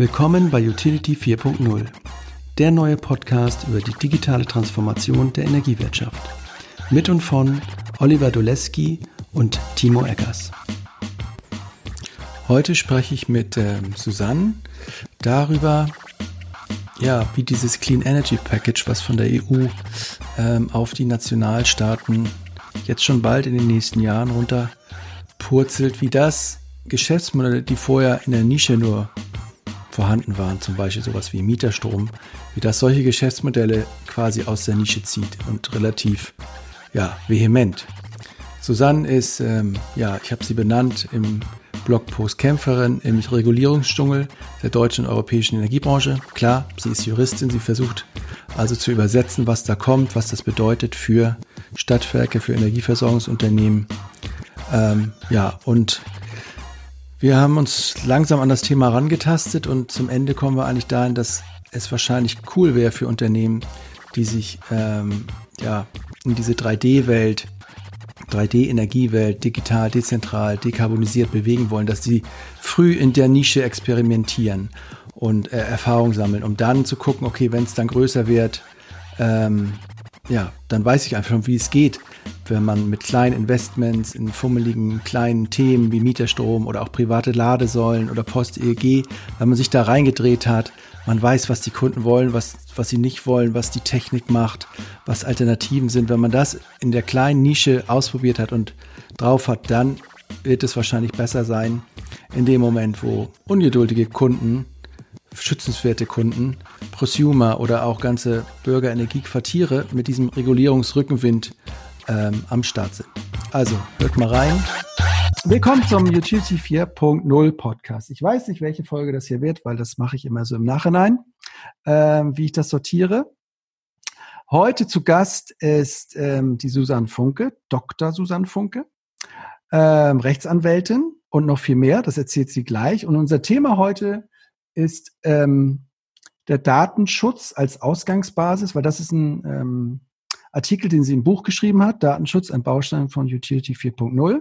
Willkommen bei Utility 4.0, der neue Podcast über die digitale Transformation der Energiewirtschaft. Mit und von Oliver Doleski und Timo Eggers. Heute spreche ich mit ähm, Susanne darüber, ja, wie dieses Clean Energy Package, was von der EU ähm, auf die Nationalstaaten jetzt schon bald in den nächsten Jahren runterpurzelt, wie das Geschäftsmodelle, die vorher in der Nische nur vorhanden waren, zum Beispiel sowas wie Mieterstrom, wie das solche Geschäftsmodelle quasi aus der Nische zieht und relativ ja, vehement. Susanne ist, ähm, ja, ich habe sie benannt im Blogpost Kämpferin im Regulierungsdschungel der deutschen und europäischen Energiebranche. Klar, sie ist Juristin, sie versucht also zu übersetzen, was da kommt, was das bedeutet für Stadtwerke, für Energieversorgungsunternehmen. Ähm, ja, und wir haben uns langsam an das Thema herangetastet und zum Ende kommen wir eigentlich dahin, dass es wahrscheinlich cool wäre für Unternehmen, die sich ähm, ja, in diese 3D-Welt 3D-Energiewelt digital, dezentral, dekarbonisiert bewegen wollen, dass sie früh in der Nische experimentieren und äh, Erfahrung sammeln, um dann zu gucken, okay, wenn es dann größer wird, ähm, ja, dann weiß ich einfach schon, wie es geht, wenn man mit kleinen Investments in fummeligen kleinen Themen wie Mieterstrom oder auch private Ladesäulen oder Post-EEG, wenn man sich da reingedreht hat, man weiß, was die Kunden wollen, was, was sie nicht wollen, was die Technik macht, was Alternativen sind. Wenn man das in der kleinen Nische ausprobiert hat und drauf hat, dann wird es wahrscheinlich besser sein in dem Moment, wo ungeduldige Kunden, schützenswerte Kunden, Prosumer oder auch ganze Bürgerenergiequartiere mit diesem Regulierungsrückenwind ähm, am Start sind. Also hört mal rein. Willkommen zum Utility 4.0 Podcast. Ich weiß nicht, welche Folge das hier wird, weil das mache ich immer so im Nachhinein, ähm, wie ich das sortiere. Heute zu Gast ist ähm, die Susanne Funke, Dr. Susanne Funke, ähm, Rechtsanwältin und noch viel mehr. Das erzählt sie gleich. Und unser Thema heute ist ähm, der Datenschutz als Ausgangsbasis, weil das ist ein ähm, Artikel, den sie im Buch geschrieben hat, Datenschutz, ein Baustein von Utility 4.0.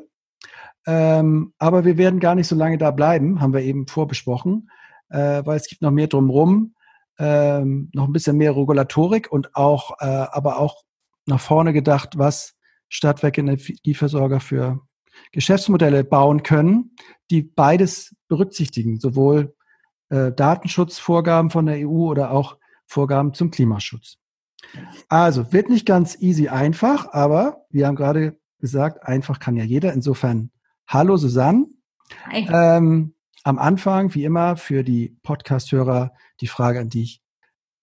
Ähm, aber wir werden gar nicht so lange da bleiben, haben wir eben vorbesprochen, äh, weil es gibt noch mehr drumherum, ähm, noch ein bisschen mehr Regulatorik und auch, äh, aber auch nach vorne gedacht, was Stadtwerke Energieversorger für Geschäftsmodelle bauen können, die beides berücksichtigen, sowohl äh, Datenschutzvorgaben von der EU oder auch Vorgaben zum Klimaschutz. Also wird nicht ganz easy einfach, aber wir haben gerade gesagt, einfach kann ja jeder. Insofern Hallo Susanne. Hi. Ähm, am Anfang, wie immer, für die Podcast-Hörer die Frage an dich.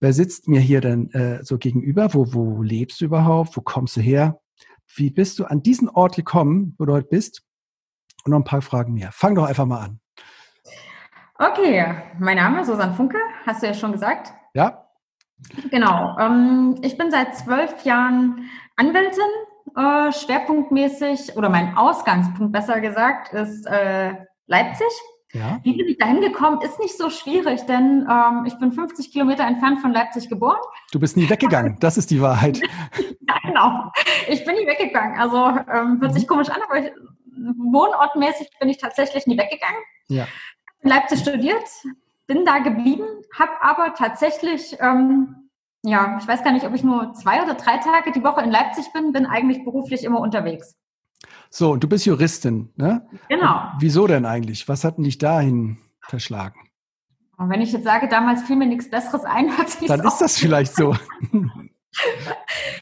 Wer sitzt mir hier denn äh, so gegenüber? Wo, wo lebst du überhaupt? Wo kommst du her? Wie bist du an diesen Ort gekommen, wo du heute bist? Und noch ein paar Fragen mehr. Fang doch einfach mal an. Okay, mein Name ist Susanne Funke, hast du ja schon gesagt. Ja. Genau. Ähm, ich bin seit zwölf Jahren Anwältin, äh, schwerpunktmäßig oder mein Ausgangspunkt besser gesagt ist äh, Leipzig. Ja. Wie bin ich da hingekommen, ist nicht so schwierig, denn ähm, ich bin 50 Kilometer entfernt von Leipzig geboren. Du bist nie weggegangen, das ist die Wahrheit. ja, genau. Ich bin nie weggegangen. Also ähm, hört sich mhm. komisch an, aber ich, wohnortmäßig bin ich tatsächlich nie weggegangen. Ja. In Leipzig studiert, bin da geblieben, habe aber tatsächlich ähm, ja, ich weiß gar nicht, ob ich nur zwei oder drei Tage die Woche in Leipzig bin, bin eigentlich beruflich immer unterwegs. So, und du bist Juristin, ne? Genau. Und wieso denn eigentlich? Was hat denn dich dahin verschlagen? Und wenn ich jetzt sage, damals fiel mir nichts Besseres ein, hat sich Dann ist das vielleicht so.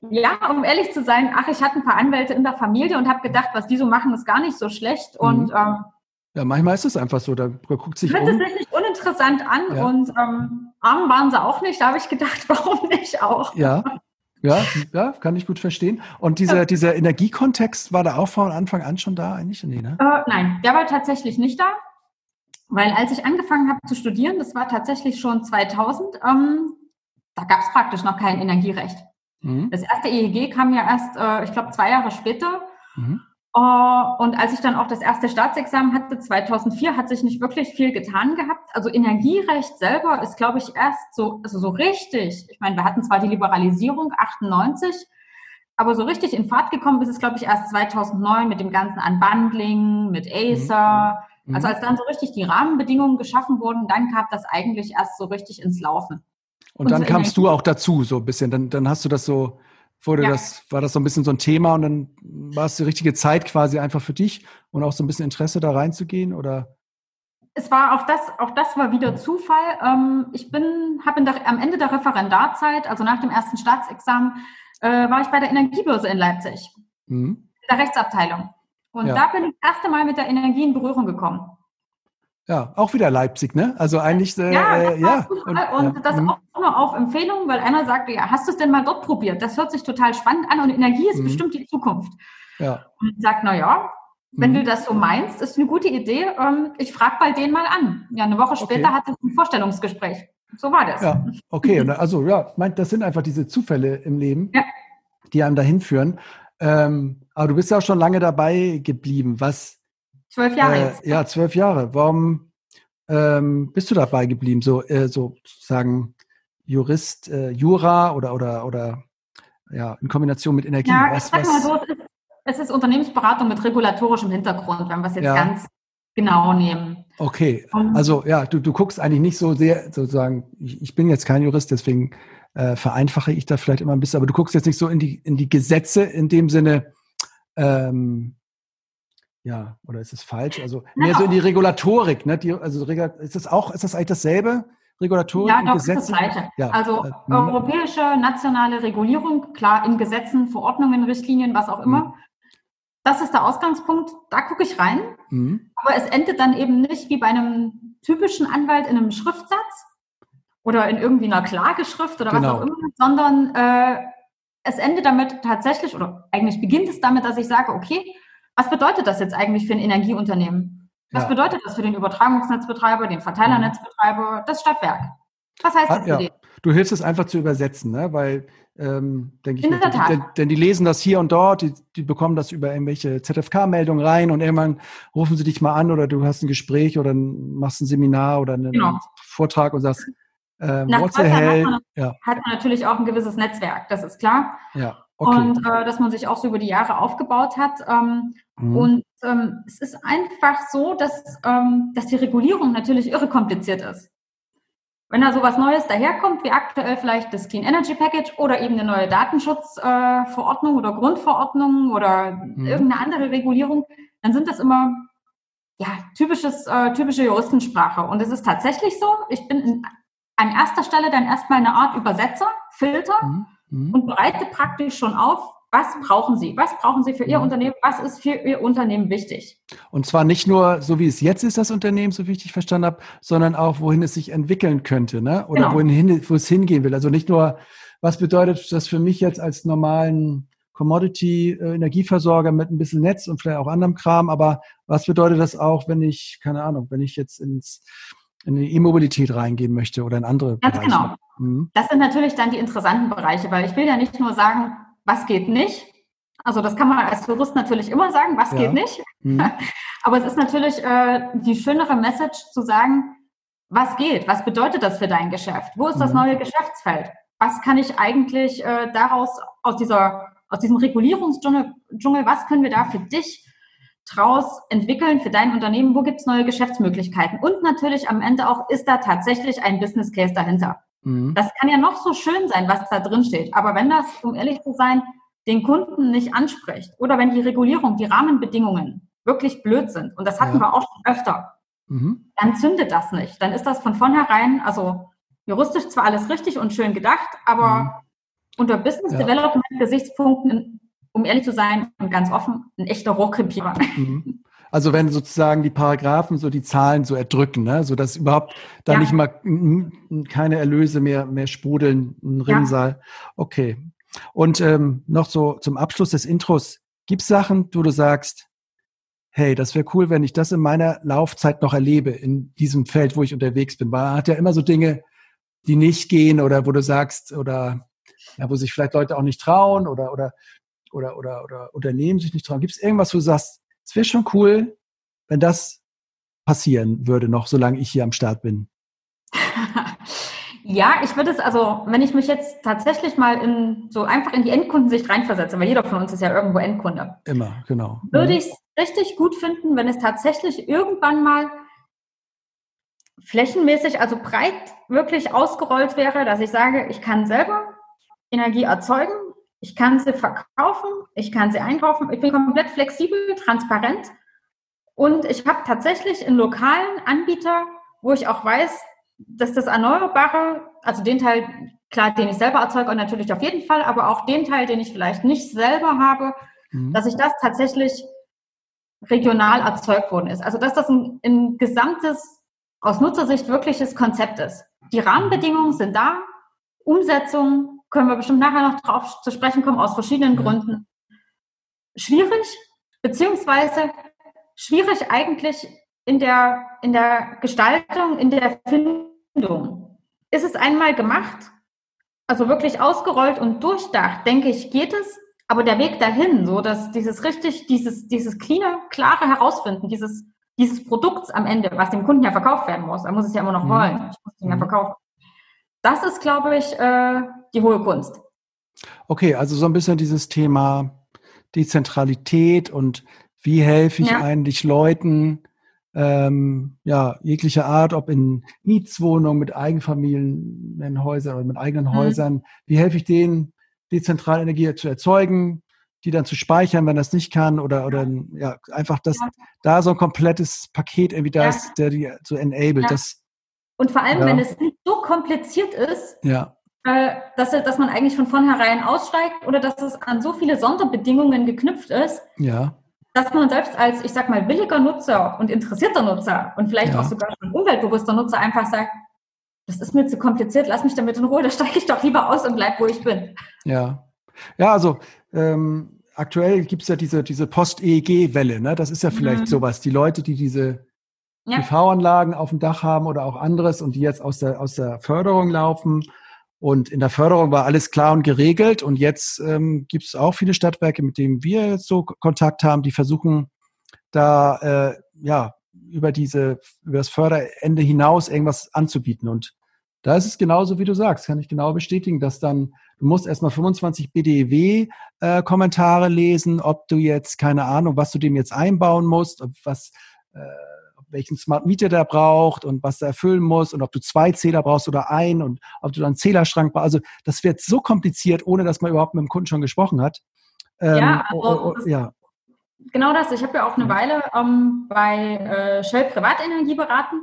ja, um ehrlich zu sein, ach, ich hatte ein paar Anwälte in der Familie und habe gedacht, was die so machen, ist gar nicht so schlecht. Mhm. Und ähm, ja, manchmal ist es einfach so, da guckt sich Hört um. nicht uninteressant an ja. und ähm, arm waren sie auch nicht. Da habe ich gedacht, warum nicht auch? Ja, ja, ja, kann ich gut verstehen. Und dieser, ja. dieser Energiekontext war da auch von Anfang an schon da eigentlich? Nee, ne? Äh, nein, der war tatsächlich nicht da. Weil als ich angefangen habe zu studieren, das war tatsächlich schon 2000, ähm, da gab es praktisch noch kein Energierecht. Mhm. Das erste EEG kam ja erst, äh, ich glaube, zwei Jahre später. Mhm. Äh, und als ich dann auch das erste Staatsexamen hatte, 2004, hat sich nicht wirklich viel getan gehabt. Also Energierecht selber ist, glaube ich, erst so, also so richtig. Ich meine, wir hatten zwar die Liberalisierung 98, aber so richtig in Fahrt gekommen ist es, glaube ich, erst 2009 mit dem ganzen Unbundling, mit Acer, Mhm. Also als dann so richtig die Rahmenbedingungen geschaffen wurden, dann kam das eigentlich erst so richtig ins Laufen. Und, und dann so kamst du auch dazu, so ein bisschen. Dann, dann hast du das so, wurde ja. das, war das so ein bisschen so ein Thema und dann war es die richtige Zeit quasi einfach für dich und auch so ein bisschen Interesse da reinzugehen oder? Es war auch das, auch das war wieder Zufall. Ähm, ich bin, habe am Ende der Referendarzeit, also nach dem ersten Staatsexamen, äh, war ich bei der Energiebörse in Leipzig, mhm. in der Rechtsabteilung. Und ja. da bin ich das erste Mal mit der Energie in Berührung gekommen. Ja, auch wieder Leipzig, ne? Also eigentlich, äh, ja, das, ja. und, und das mhm. auch nur auf Empfehlung, weil einer sagte, ja, hast du es denn mal dort probiert? Das hört sich total spannend an und Energie ist mhm. bestimmt die Zukunft. Ja. Und ich sage, na ja, wenn mhm. du das so meinst, ist eine gute Idee. Ähm, ich frage bei denen mal an. Ja, eine Woche später okay. hatte ich ein Vorstellungsgespräch. So war das. Ja, okay. also ja, das sind einfach diese Zufälle im Leben, ja. die einem dahin führen. Ähm, aber du bist ja auch schon lange dabei geblieben. Was? Zwölf Jahre äh, jetzt. Ja, zwölf Jahre. Warum ähm, bist du dabei geblieben? So, äh, sozusagen Jurist, äh, Jura oder oder oder ja in Kombination mit Energie. Ja, was, ich sag mal so, es ist, es ist Unternehmensberatung mit regulatorischem Hintergrund, wenn wir es jetzt ja. ganz genau nehmen. Okay, also ja, du, du guckst eigentlich nicht so sehr, sozusagen, ich, ich bin jetzt kein Jurist, deswegen äh, vereinfache ich da vielleicht immer ein bisschen, aber du guckst jetzt nicht so in die, in die Gesetze in dem Sinne, ähm, ja, oder ist es falsch? Also mehr no. so in die Regulatorik, ne? Die, also ist das auch, ist das eigentlich dasselbe? Regulatorik ja, doch, Gesetze? ist das Gleiche. Ja. Also äh, europäische, nationale Regulierung, klar, in Gesetzen, Verordnungen, Richtlinien, was auch immer. Mhm. Das ist der Ausgangspunkt, da gucke ich rein. Mhm. Aber es endet dann eben nicht wie bei einem typischen Anwalt in einem Schriftsatz oder in irgendwie einer Klageschrift oder genau. was auch immer, sondern äh, es endet damit tatsächlich, oder eigentlich beginnt es damit, dass ich sage, okay, was bedeutet das jetzt eigentlich für ein Energieunternehmen? Was ja. bedeutet das für den Übertragungsnetzbetreiber, den Verteilernetzbetreiber, das Stadtwerk? Was heißt ah, das für ja. die? Du hilfst es einfach zu übersetzen, ne? weil, ähm, denke ich, mir, denn, denn, die lesen das hier und dort, die, die bekommen das über irgendwelche ZFK-Meldungen rein und irgendwann rufen sie dich mal an oder du hast ein Gespräch oder machst ein Seminar oder einen genau. Vortrag und sagst, ähm, Nach what's hat man, ja. hat man natürlich auch ein gewisses Netzwerk, das ist klar. Ja. Okay. Und äh, dass man sich auch so über die Jahre aufgebaut hat. Ähm, mhm. Und ähm, es ist einfach so, dass, ähm, dass die Regulierung natürlich irre kompliziert ist. Wenn da sowas Neues daherkommt, wie aktuell vielleicht das Clean Energy Package oder eben eine neue Datenschutzverordnung äh, oder Grundverordnung oder mhm. irgendeine andere Regulierung, dann sind das immer ja, typisches, äh, typische Juristensprache. Und es ist tatsächlich so, ich bin in, an erster Stelle dann erstmal eine Art Übersetzer, Filter mhm. Mhm. und bereite praktisch schon auf, was brauchen Sie? Was brauchen Sie für Ihr mhm. Unternehmen? Was ist für Ihr Unternehmen wichtig? Und zwar nicht nur, so wie es jetzt ist, das Unternehmen, so wie ich dich verstanden habe, sondern auch, wohin es sich entwickeln könnte, ne? Oder genau. wohin, wo es hingehen will. Also nicht nur, was bedeutet das für mich jetzt als normalen Commodity-Energieversorger mit ein bisschen Netz und vielleicht auch anderem Kram, aber was bedeutet das auch, wenn ich, keine Ahnung, wenn ich jetzt ins in die E-Mobilität reingehen möchte oder in andere Ganz Bereiche. genau. Mhm. Das sind natürlich dann die interessanten Bereiche, weil ich will ja nicht nur sagen, was geht nicht. Also das kann man als Jurist natürlich immer sagen, was ja. geht nicht. Mhm. Aber es ist natürlich äh, die schönere Message zu sagen, was geht, was bedeutet das für dein Geschäft? Wo ist das mhm. neue Geschäftsfeld? Was kann ich eigentlich äh, daraus aus dieser aus diesem Regulierungsdschungel, was können wir da für dich draus entwickeln für dein Unternehmen? Wo gibt es neue Geschäftsmöglichkeiten? Und natürlich am Ende auch, ist da tatsächlich ein Business Case dahinter? Mhm. Das kann ja noch so schön sein, was da drin steht. Aber wenn das, um ehrlich zu sein, den Kunden nicht anspricht oder wenn die Regulierung, die Rahmenbedingungen wirklich blöd sind, und das hatten ja. wir auch schon öfter, mhm. dann zündet das nicht. Dann ist das von vornherein, also juristisch zwar alles richtig und schön gedacht, aber mhm. unter Business ja. Development Gesichtspunkten, um ehrlich zu sein und ganz offen, ein echter Rohrkrepierer. Mhm. Also wenn sozusagen die Paragraphen so die Zahlen so erdrücken, ne? so dass überhaupt da ja. nicht mal keine Erlöse mehr, mehr sprudeln, ein Rinnsal. Ja. Okay. Und ähm, noch so zum Abschluss des Intros. Gibt es Sachen, wo du sagst, hey, das wäre cool, wenn ich das in meiner Laufzeit noch erlebe, in diesem Feld, wo ich unterwegs bin. Weil man hat ja immer so Dinge, die nicht gehen oder wo du sagst, oder ja, wo sich vielleicht Leute auch nicht trauen oder, oder, oder, oder, oder Unternehmen sich nicht trauen. Gibt es irgendwas, wo du sagst, es wäre schon cool, wenn das passieren würde, noch solange ich hier am Start bin. Ja, ich würde es, also wenn ich mich jetzt tatsächlich mal in so einfach in die Endkundensicht reinversetze, weil jeder von uns ist ja irgendwo Endkunde. Immer, genau. Würde mhm. ich es richtig gut finden, wenn es tatsächlich irgendwann mal flächenmäßig, also breit wirklich ausgerollt wäre, dass ich sage, ich kann selber Energie erzeugen, ich kann sie verkaufen, ich kann sie einkaufen, ich bin komplett flexibel, transparent und ich habe tatsächlich einen lokalen Anbieter, wo ich auch weiß, dass das Erneuerbare, also den Teil, klar, den ich selber erzeuge und natürlich auf jeden Fall, aber auch den Teil, den ich vielleicht nicht selber habe, mhm. dass ich das tatsächlich regional erzeugt worden ist. Also dass das ein, ein gesamtes, aus Nutzersicht wirkliches Konzept ist. Die Rahmenbedingungen sind da, Umsetzung können wir bestimmt nachher noch drauf zu sprechen kommen, aus verschiedenen Gründen. Schwierig, beziehungsweise schwierig eigentlich in der, in der Gestaltung, in der Findung. Ist es einmal gemacht, also wirklich ausgerollt und durchdacht, denke ich, geht es. Aber der Weg dahin, so dass dieses richtig, dieses, dieses cleane, klare Herausfinden, dieses, dieses Produkts am Ende, was dem Kunden ja verkauft werden muss, er muss es ja immer noch mhm. wollen, ich muss es ja mhm. verkaufen. Das ist, glaube ich, äh, die hohe Kunst. Okay, also so ein bisschen dieses Thema Dezentralität und wie helfe ich ja. eigentlich Leuten, ähm, ja, jeglicher Art, ob in Mietswohnungen mit Eigenfamilienhäusern oder mit eigenen mhm. Häusern, wie helfe ich denen, dezentrale Energie zu erzeugen, die dann zu speichern, wenn das nicht kann, oder, oder ja, einfach das, ja. da so ein komplettes Paket irgendwie da ist, der die so enabled. Das, Und vor allem, wenn es nicht so kompliziert ist, ja. äh, dass, dass man eigentlich von vornherein aussteigt oder dass es an so viele Sonderbedingungen geknüpft ist, ja dass man selbst als, ich sag mal, billiger Nutzer und interessierter Nutzer und vielleicht ja. auch sogar schon umweltbewusster Nutzer einfach sagt, das ist mir zu kompliziert, lass mich damit in Ruhe, da steige ich doch lieber aus und bleib, wo ich bin. Ja. Ja, also ähm, aktuell gibt es ja diese, diese Post-EEG-Welle, ne? Das ist ja vielleicht mhm. sowas. Die Leute, die diese ja. PV-Anlagen auf dem Dach haben oder auch anderes und die jetzt aus der, aus der Förderung laufen und in der Förderung war alles klar und geregelt. Und jetzt ähm, gibt es auch viele Stadtwerke, mit denen wir jetzt so Kontakt haben, die versuchen da äh, ja über diese über das Förderende hinaus irgendwas anzubieten. Und da ist es genauso, wie du sagst, kann ich genau bestätigen, dass dann du musst erstmal 25 BDEW äh, Kommentare lesen, ob du jetzt keine Ahnung, was du dem jetzt einbauen musst, ob was äh, welchen Smart Meter der braucht und was er erfüllen muss und ob du zwei Zähler brauchst oder einen und ob du dann einen Zählerschrank brauchst. Also das wird so kompliziert, ohne dass man überhaupt mit dem Kunden schon gesprochen hat. Ähm, ja, also oh, oh, ja. Genau das. Ich habe ja auch eine Weile ähm, bei äh, Shell Privatenergie beraten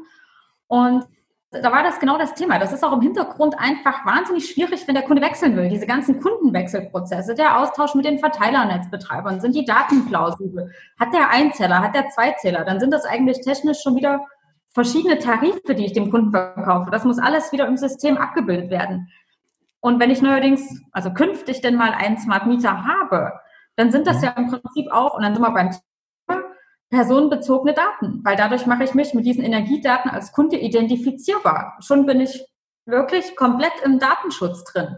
und da war das genau das Thema. Das ist auch im Hintergrund einfach wahnsinnig schwierig, wenn der Kunde wechseln will. Diese ganzen Kundenwechselprozesse, der Austausch mit den Verteilernetzbetreibern, sind die Daten plausibel? Hat der Einzeller, hat der Zweizähler? Dann sind das eigentlich technisch schon wieder verschiedene Tarife, die ich dem Kunden verkaufe. Das muss alles wieder im System abgebildet werden. Und wenn ich neuerdings, also künftig denn mal einen Smart Meter habe, dann sind das mhm. ja im Prinzip auch, und dann sind wir beim personenbezogene Daten, weil dadurch mache ich mich mit diesen Energiedaten als Kunde identifizierbar. Schon bin ich wirklich komplett im Datenschutz drin.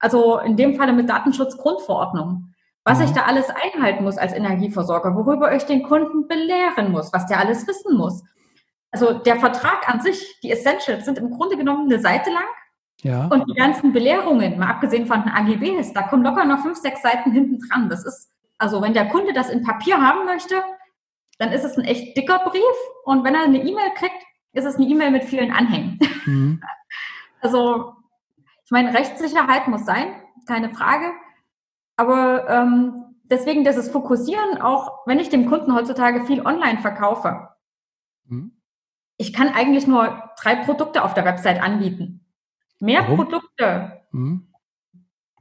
Also in dem Falle mit Datenschutzgrundverordnung. Was mhm. ich da alles einhalten muss als Energieversorger, worüber ich den Kunden belehren muss, was der alles wissen muss. Also der Vertrag an sich, die Essentials sind im Grunde genommen eine Seite lang. Ja. Und die ganzen Belehrungen, mal abgesehen von den AGBs, da kommen locker noch fünf, sechs Seiten hinten dran. Das ist, also wenn der Kunde das in Papier haben möchte, dann ist es ein echt dicker Brief. Und wenn er eine E-Mail kriegt, ist es eine E-Mail mit vielen Anhängen. Mhm. Also, ich meine, Rechtssicherheit muss sein, keine Frage. Aber ähm, deswegen dieses Fokussieren, auch wenn ich dem Kunden heutzutage viel online verkaufe, mhm. ich kann eigentlich nur drei Produkte auf der Website anbieten. Mehr Warum? Produkte. Mhm.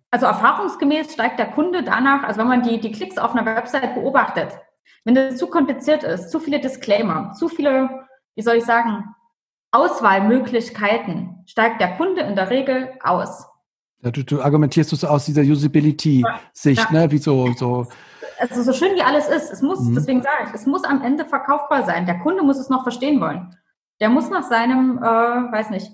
Also erfahrungsgemäß steigt der Kunde danach, also wenn man die, die Klicks auf einer Website beobachtet, wenn das zu kompliziert ist, zu viele Disclaimer, zu viele, wie soll ich sagen, Auswahlmöglichkeiten, steigt der Kunde in der Regel aus. Ja, du, du argumentierst es aus dieser Usability-Sicht, ja. ne? Wie so, so. Also so schön wie alles ist, es muss, mhm. deswegen sage ich, es muss am Ende verkaufbar sein. Der Kunde muss es noch verstehen wollen. Der muss nach seinem, äh, weiß nicht,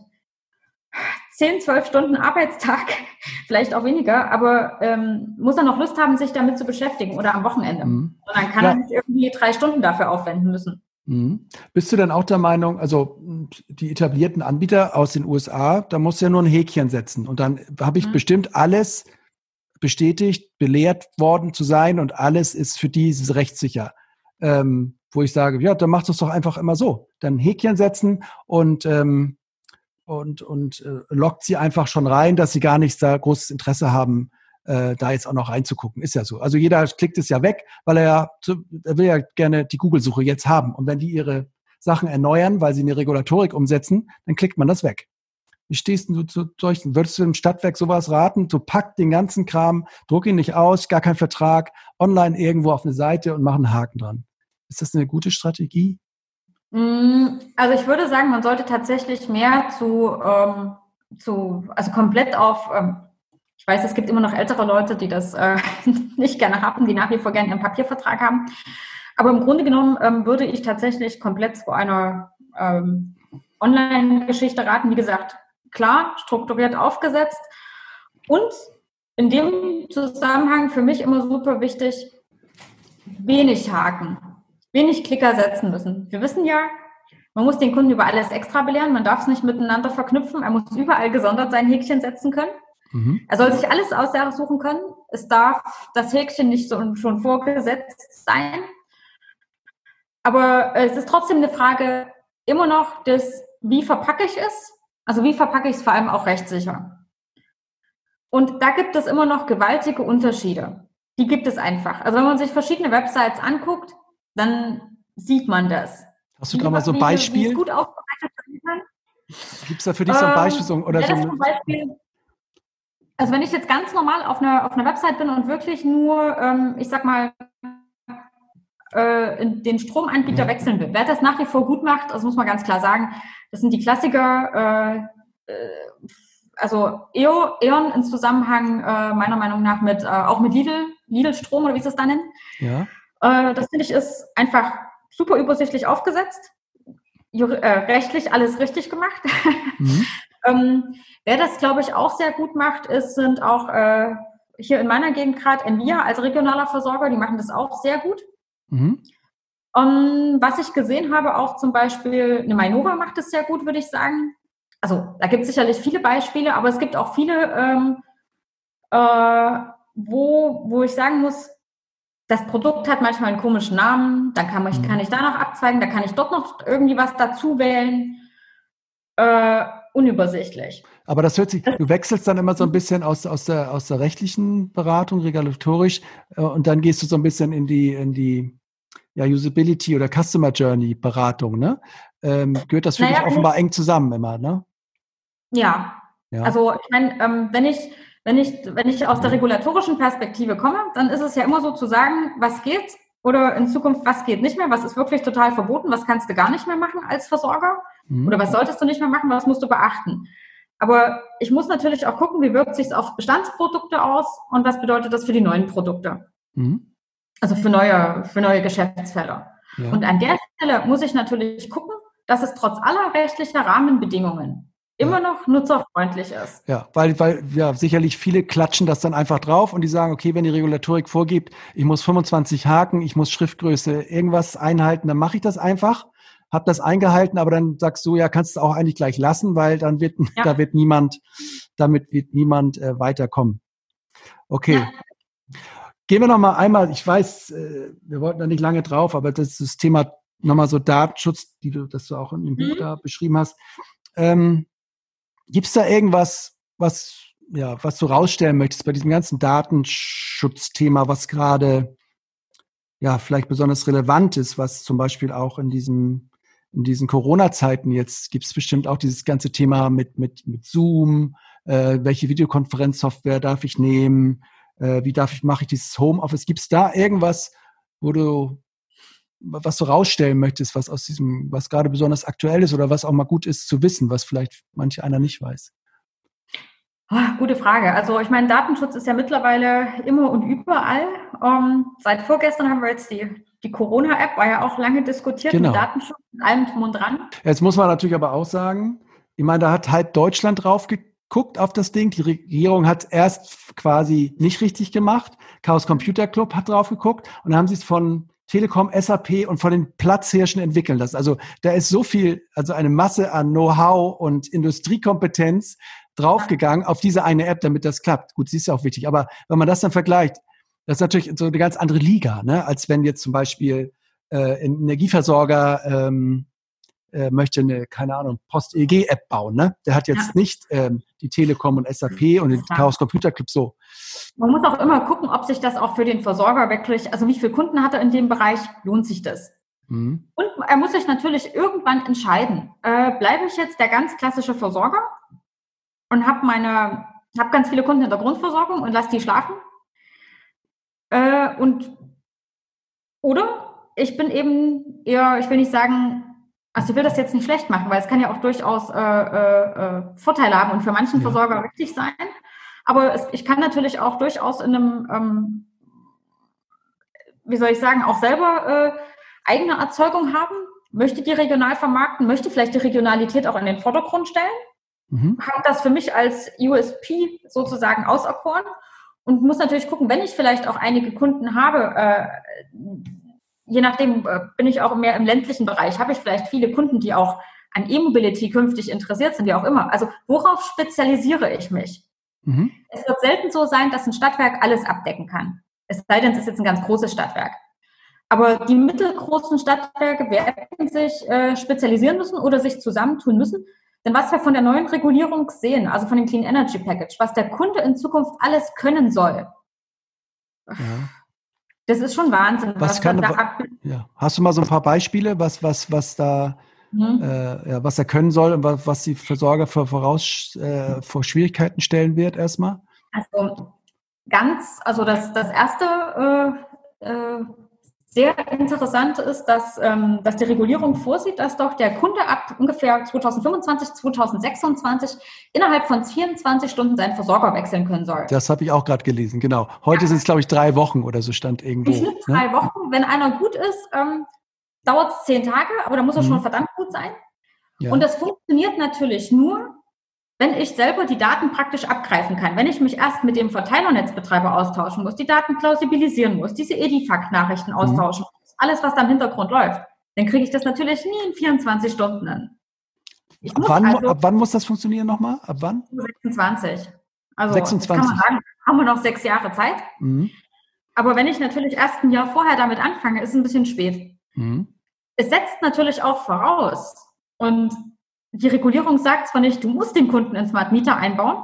10, 12 Stunden Arbeitstag, vielleicht auch weniger, aber ähm, muss er noch Lust haben, sich damit zu beschäftigen oder am Wochenende. Mhm. Und dann kann ja. er nicht irgendwie drei Stunden dafür aufwenden müssen. Mhm. Bist du denn auch der Meinung, also die etablierten Anbieter aus den USA, da muss ja nur ein Häkchen setzen und dann habe ich mhm. bestimmt alles bestätigt, belehrt worden zu sein und alles ist für die rechtssicher. ähm, wo ich sage, ja, dann macht es doch einfach immer so. Dann Häkchen setzen und, ähm, und, und äh, lockt sie einfach schon rein, dass sie gar nicht da großes Interesse haben, äh, da jetzt auch noch reinzugucken. Ist ja so. Also jeder klickt es ja weg, weil er ja, er will ja gerne die Google-Suche jetzt haben. Und wenn die ihre Sachen erneuern, weil sie eine Regulatorik umsetzen, dann klickt man das weg. Wie stehst du zu solchen? Würdest du im Stadtwerk sowas raten? Du pack den ganzen Kram, druck ihn nicht aus, gar kein Vertrag, online irgendwo auf eine Seite und mach einen Haken dran. Ist das eine gute Strategie? Mm, also ich würde sagen, man sollte tatsächlich mehr zu, ähm, zu also komplett auf, ähm, ich weiß, es gibt immer noch ältere Leute, die das äh, nicht gerne haben, die nach wie vor gerne ihren Papiervertrag haben. Aber im Grunde genommen ähm, würde ich tatsächlich komplett zu einer ähm, Online-Geschichte raten. Wie gesagt, klar, strukturiert aufgesetzt und in dem Zusammenhang für mich immer super wichtig, wenig Haken wenig Klicker setzen müssen. Wir wissen ja, man muss den Kunden über alles extra belehren, man darf es nicht miteinander verknüpfen, er muss überall gesondert sein Häkchen setzen können. Mhm. Er soll sich alles aussuchen können. Es darf das Häkchen nicht so schon vorgesetzt sein. Aber es ist trotzdem eine Frage immer noch des, wie verpacke ich es? Also wie verpacke ich es vor allem auch rechtssicher? Und da gibt es immer noch gewaltige Unterschiede. Die gibt es einfach. Also wenn man sich verschiedene Websites anguckt, dann sieht man das. Hast du da mal so ein Beispiel? Wie gut aufbereitet sein kann? Gibt es da für dich so ein Beispiel? So, oder ja, so Beispiel also wenn ich jetzt ganz normal auf einer, auf einer Website bin und wirklich nur, ähm, ich sag mal, äh, den Stromanbieter mhm. wechseln will, wer das nach wie vor gut macht, das muss man ganz klar sagen, das sind die Klassiker, äh, äh also EO, E.ON in Zusammenhang äh, meiner Meinung nach mit, äh, auch mit Lidl, Lidl Strom oder wie es das da nennt. Ja. Äh, das finde ich ist einfach super übersichtlich aufgesetzt, äh, rechtlich alles richtig gemacht. Mhm. ähm, wer das, glaube ich, auch sehr gut macht, ist, sind auch äh, hier in meiner Gegend gerade Envia als regionaler Versorger, die machen das auch sehr gut. Mhm. Um, ähm, was ich gesehen habe, auch zum Beispiel, eine Mainova macht es sehr gut, würde ich sagen. Also da gibt es sicherlich viele Beispiele, aber es gibt auch viele, ähm, äh, wo, wo ich sagen muss, das Produkt hat manchmal einen komischen Namen, dann kann, ich, mhm. kann ich da noch abzweigen, da kann ich dort noch irgendwie was dazu wählen. Äh, unübersichtlich. Aber das hört sich, du wechselst dann immer so ein bisschen aus, aus, der, aus der rechtlichen Beratung, regulatorisch, äh, und dann gehst du so ein bisschen in die, in die ja, Usability oder Customer Journey Beratung, ne? Ähm, gehört das für naja, dich offenbar eng zusammen immer, ne? Ja. ja. Also ich meine, ähm, wenn ich wenn ich, wenn ich aus der regulatorischen Perspektive komme, dann ist es ja immer so zu sagen, was geht oder in Zukunft, was geht nicht mehr, was ist wirklich total verboten, was kannst du gar nicht mehr machen als Versorger mhm. oder was solltest du nicht mehr machen, was musst du beachten. Aber ich muss natürlich auch gucken, wie wirkt sich es auf Bestandsprodukte aus und was bedeutet das für die neuen Produkte. Mhm. Also für neue, für neue Geschäftsfelder. Ja. Und an der Stelle muss ich natürlich gucken, dass es trotz aller rechtlicher Rahmenbedingungen immer noch nutzerfreundlich ist. Ja, weil, weil ja, sicherlich viele klatschen das dann einfach drauf und die sagen, okay, wenn die Regulatorik vorgibt, ich muss 25 Haken, ich muss Schriftgröße irgendwas einhalten, dann mache ich das einfach, habe das eingehalten, aber dann sagst du, ja, kannst du es auch eigentlich gleich lassen, weil dann wird, ja. da wird niemand, damit wird niemand äh, weiterkommen. Okay. Ja. Gehen wir noch mal einmal, ich weiß, äh, wir wollten da nicht lange drauf, aber das ist das Thema nochmal so Datenschutz, die du, das du auch in dem Buch mhm. da beschrieben hast. Ähm, Gibt es da irgendwas, was, ja, was du rausstellen möchtest bei diesem ganzen Datenschutzthema, was gerade ja vielleicht besonders relevant ist, was zum Beispiel auch in diesem in diesen Corona-Zeiten jetzt gibt es bestimmt auch dieses ganze Thema mit mit mit Zoom, äh, welche Videokonferenzsoftware darf ich nehmen, äh, wie darf ich mache ich dieses Homeoffice? Gibt es da irgendwas, wo du was du rausstellen möchtest, was aus diesem, was gerade besonders aktuell ist oder was auch mal gut ist zu wissen, was vielleicht manche einer nicht weiß? Oh, gute Frage. Also ich meine, Datenschutz ist ja mittlerweile immer und überall. Ähm, seit vorgestern haben wir jetzt die, die Corona-App, war ja auch lange diskutiert genau. mit Datenschutz und allem drum und dran. Jetzt muss man natürlich aber auch sagen, ich meine, da hat halb Deutschland drauf geguckt auf das Ding. Die Regierung hat erst quasi nicht richtig gemacht. Chaos Computer Club hat drauf geguckt und dann haben sie es von Telekom, SAP und von den Platzhirschen entwickeln lassen. Also da ist so viel, also eine Masse an Know-how und Industriekompetenz draufgegangen auf diese eine App, damit das klappt. Gut, sie ist ja auch wichtig. Aber wenn man das dann vergleicht, das ist natürlich so eine ganz andere Liga, ne? als wenn jetzt zum Beispiel äh, ein Energieversorger ähm, äh, möchte eine, keine Ahnung, Post-EG-App bauen. Ne? Der hat jetzt ja. nicht ähm, die Telekom und SAP und den Chaos Computer Club so. Man muss auch immer gucken, ob sich das auch für den Versorger wirklich, also wie viele Kunden hat er in dem Bereich, lohnt sich das? Mhm. Und er muss sich natürlich irgendwann entscheiden, äh, bleibe ich jetzt der ganz klassische Versorger und habe meine, habe ganz viele Kunden in der Grundversorgung und lasse die schlafen? Äh, und oder ich bin eben eher, ich will nicht sagen, also ich will das jetzt nicht schlecht machen, weil es kann ja auch durchaus äh, äh, äh Vorteile haben und für manchen ja. Versorger richtig sein. Aber es, ich kann natürlich auch durchaus in einem, ähm, wie soll ich sagen, auch selber äh, eigene Erzeugung haben, möchte die regional vermarkten, möchte vielleicht die Regionalität auch in den Vordergrund stellen, mhm. habe das für mich als USP sozusagen auserkoren und muss natürlich gucken, wenn ich vielleicht auch einige Kunden habe, äh, je nachdem äh, bin ich auch mehr im ländlichen Bereich, habe ich vielleicht viele Kunden, die auch an E-Mobility künftig interessiert sind, wie auch immer. Also worauf spezialisiere ich mich? Mhm. Es wird selten so sein, dass ein Stadtwerk alles abdecken kann. Es sei denn, es ist jetzt ein ganz großes Stadtwerk. Aber die mittelgroßen Stadtwerke werden sich äh, spezialisieren müssen oder sich zusammentun müssen. Denn was wir von der neuen Regulierung sehen, also von dem Clean Energy Package, was der Kunde in Zukunft alles können soll, ja. Das ist schon Wahnsinn. Was, was kann, da ja. Hast du mal so ein paar Beispiele, was, was, was da mhm. äh, ja, was er können soll und was, was die Versorger für voraus äh, vor Schwierigkeiten stellen wird erstmal? Also ganz, also das, das erste äh, äh sehr interessant ist, dass, ähm, dass die Regulierung vorsieht, dass doch der Kunde ab ungefähr 2025, 2026 innerhalb von 24 Stunden seinen Versorger wechseln können soll. Das habe ich auch gerade gelesen, genau. Heute ja. sind es, glaube ich, drei Wochen oder so stand irgendwo. Schnitt ne? drei Wochen. Wenn einer gut ist, ähm, dauert es zehn Tage, aber da muss er mhm. schon verdammt gut sein. Ja. Und das funktioniert natürlich nur, wenn ich selber die Daten praktisch abgreifen kann, wenn ich mich erst mit dem Verteilernetzbetreiber austauschen muss, die Daten plausibilisieren muss, diese Edifact-Nachrichten mhm. austauschen muss, alles, was da im Hintergrund läuft, dann kriege ich das natürlich nie in 24 Stunden hin. Ab wann, also, ab wann, muss das funktionieren nochmal? Ab wann? 26. Also 26. kann man sagen, haben wir noch sechs Jahre Zeit. Mhm. Aber wenn ich natürlich erst ein Jahr vorher damit anfange, ist es ein bisschen spät. Mhm. Es setzt natürlich auch voraus. Und die Regulierung sagt zwar nicht, du musst den Kunden in Smart Meter einbauen,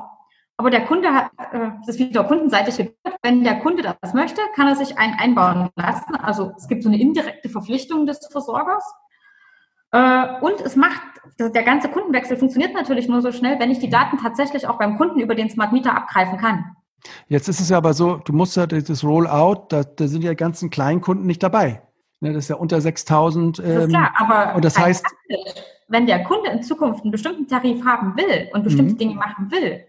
aber der Kunde hat, äh, das ist wieder kundenseitig wenn der Kunde das möchte, kann er sich einen einbauen lassen. Also es gibt so eine indirekte Verpflichtung des Versorgers. Äh, und es macht, der ganze Kundenwechsel funktioniert natürlich nur so schnell, wenn ich die Daten tatsächlich auch beim Kunden über den Smart Meter abgreifen kann. Jetzt ist es ja aber so, du musst ja das Rollout, da, da sind ja die ganzen Kleinkunden nicht dabei. Ne, das ist ja unter 6000. Ähm, das ist klar, aber und das heißt, wenn der Kunde in Zukunft einen bestimmten Tarif haben will und bestimmte mhm. Dinge machen will,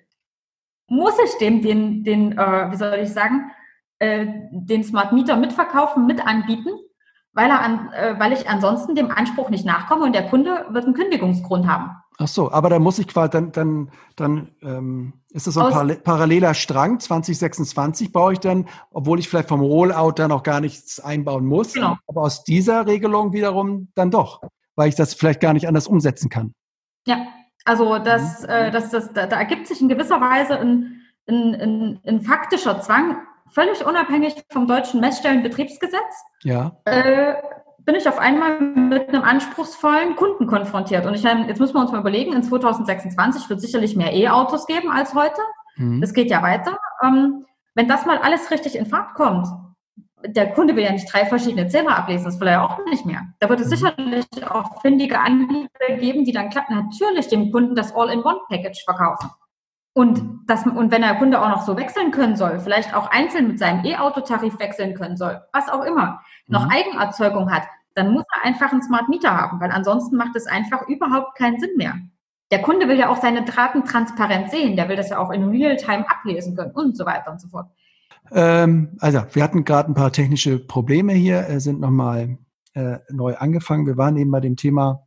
muss ich dem den, den äh, wie soll ich sagen, äh, den Smart Meter mitverkaufen, mit anbieten, weil, er an, äh, weil ich ansonsten dem Anspruch nicht nachkomme und der Kunde wird einen Kündigungsgrund haben. Ach so, aber da muss ich quasi, dann, dann, dann ähm, ist das so ein aus, paralleler Strang, 2026 baue ich dann, obwohl ich vielleicht vom Rollout dann auch gar nichts einbauen muss. Genau. Aber aus dieser Regelung wiederum dann doch, weil ich das vielleicht gar nicht anders umsetzen kann. Ja, also das, mhm. äh, das, das, da, da ergibt sich in gewisser Weise ein, ein, ein, ein faktischer Zwang, völlig unabhängig vom deutschen Messstellenbetriebsgesetz. Ja. Äh, bin ich auf einmal mit einem anspruchsvollen Kunden konfrontiert. Und ich jetzt müssen wir uns mal überlegen, in 2026 wird sicherlich mehr E-Autos geben als heute. Mhm. Das geht ja weiter. Ähm, wenn das mal alles richtig in Fahrt kommt, der Kunde will ja nicht drei verschiedene Zähler ablesen, das will er ja auch nicht mehr. Da wird es mhm. sicherlich auch findige Anbieter geben, die dann natürlich dem Kunden das All-in-One-Package verkaufen. Und, das, und wenn der Kunde auch noch so wechseln können soll, vielleicht auch einzeln mit seinem E-Auto-Tarif wechseln können soll, was auch immer, noch mhm. Eigenerzeugung hat, dann muss er einfach einen Smart Meter haben, weil ansonsten macht es einfach überhaupt keinen Sinn mehr. Der Kunde will ja auch seine Daten transparent sehen, der will das ja auch in Realtime ablesen können und so weiter und so fort. Ähm, also, wir hatten gerade ein paar technische Probleme hier, äh, sind nochmal äh, neu angefangen. Wir waren eben bei dem Thema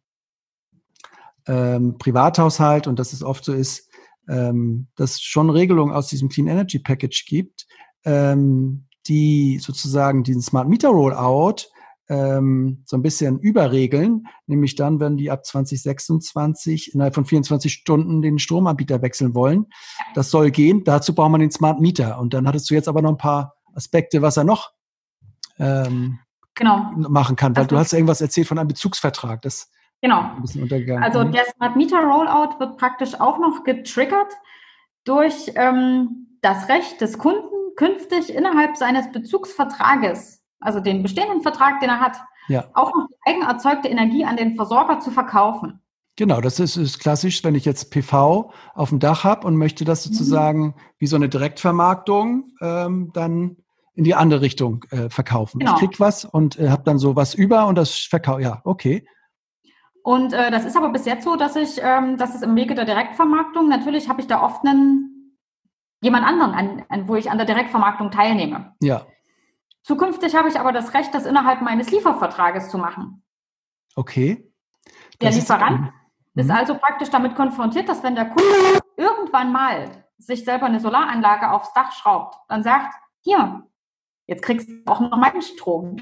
ähm, Privathaushalt und dass es oft so ist, ähm, dass schon Regelungen aus diesem Clean Energy Package gibt, ähm, die sozusagen diesen Smart Meter Rollout ähm, so ein bisschen überregeln, nämlich dann, wenn die ab 2026 innerhalb von 24 Stunden den Stromanbieter wechseln wollen. Das soll gehen, dazu braucht man den Smart Meter. Und dann hattest du jetzt aber noch ein paar Aspekte, was er noch ähm, genau. machen kann. Weil also, du hast irgendwas erzählt von einem Bezugsvertrag. Das genau. ein bisschen untergegangen. Also mhm. der Smart Meter Rollout wird praktisch auch noch getriggert durch ähm, das Recht des Kunden, künftig innerhalb seines Bezugsvertrages, also den bestehenden Vertrag, den er hat, ja. auch noch die eigenerzeugte Energie an den Versorger zu verkaufen. Genau, das ist, ist klassisch, wenn ich jetzt PV auf dem Dach habe und möchte das mhm. sozusagen mhm. wie so eine Direktvermarktung ähm, dann in die andere Richtung äh, verkaufen. Genau. Ich krieg was und äh, habe dann so was über und das verkaufe. Ja, okay. Und äh, das ist aber bis jetzt so, dass ich, ähm, dass es im Wege der Direktvermarktung, natürlich habe ich da oft einen jemand anderen, an, an, wo ich an der Direktvermarktung teilnehme. Ja. Zukünftig habe ich aber das Recht, das innerhalb meines Liefervertrages zu machen. Okay. Der Lieferant ist mhm. also praktisch damit konfrontiert, dass wenn der Kunde irgendwann mal sich selber eine Solaranlage aufs Dach schraubt, dann sagt, hier, jetzt kriegst du auch noch meinen Strom.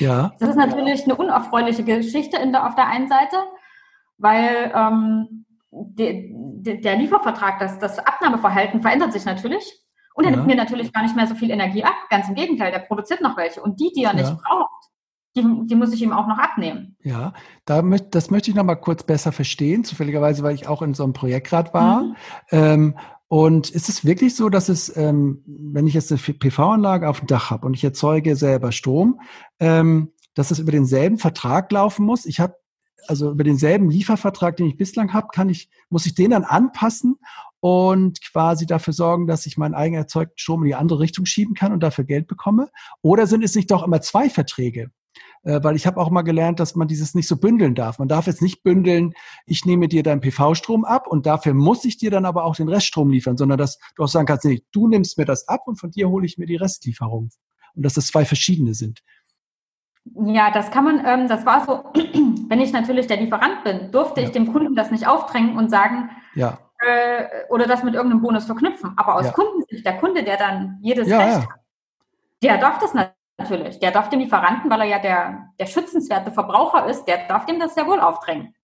Ja. Das ist natürlich eine unerfreuliche Geschichte der, auf der einen Seite, weil ähm, de, de, der Liefervertrag, das, das Abnahmeverhalten verändert sich natürlich. Und er ja. nimmt mir natürlich gar nicht mehr so viel Energie ab. Ganz im Gegenteil, der produziert noch welche. Und die, die er ja. nicht braucht, die, die muss ich ihm auch noch abnehmen. Ja, da, das möchte ich noch mal kurz besser verstehen, zufälligerweise, weil ich auch in so einem Projekt gerade war. Mhm. Ähm, und ist es wirklich so, dass es, ähm, wenn ich jetzt eine PV-Anlage auf dem Dach habe und ich erzeuge selber Strom, ähm, dass es über denselben Vertrag laufen muss? Ich habe also über denselben Liefervertrag, den ich bislang habe, kann ich, muss ich den dann anpassen und quasi dafür sorgen, dass ich meinen eigen erzeugten Strom in die andere Richtung schieben kann und dafür Geld bekomme? Oder sind es nicht doch immer zwei Verträge? Äh, weil ich habe auch mal gelernt, dass man dieses nicht so bündeln darf. Man darf jetzt nicht bündeln, ich nehme dir deinen PV-Strom ab und dafür muss ich dir dann aber auch den Reststrom liefern, sondern dass du auch sagen kannst, nee, du nimmst mir das ab und von dir hole ich mir die Restlieferung. Und dass das zwei verschiedene sind. Ja, das kann man, ähm, das war so, wenn ich natürlich der Lieferant bin, durfte ja. ich dem Kunden das nicht aufdrängen und sagen, ja. Äh, oder das mit irgendeinem Bonus verknüpfen. Aber aus ja. Kundensicht, der Kunde, der dann jedes ja, Recht hat, der darf das natürlich. Der darf dem Lieferanten, weil er ja der, der schützenswerte Verbraucher ist, der darf dem das sehr wohl aufdrängen.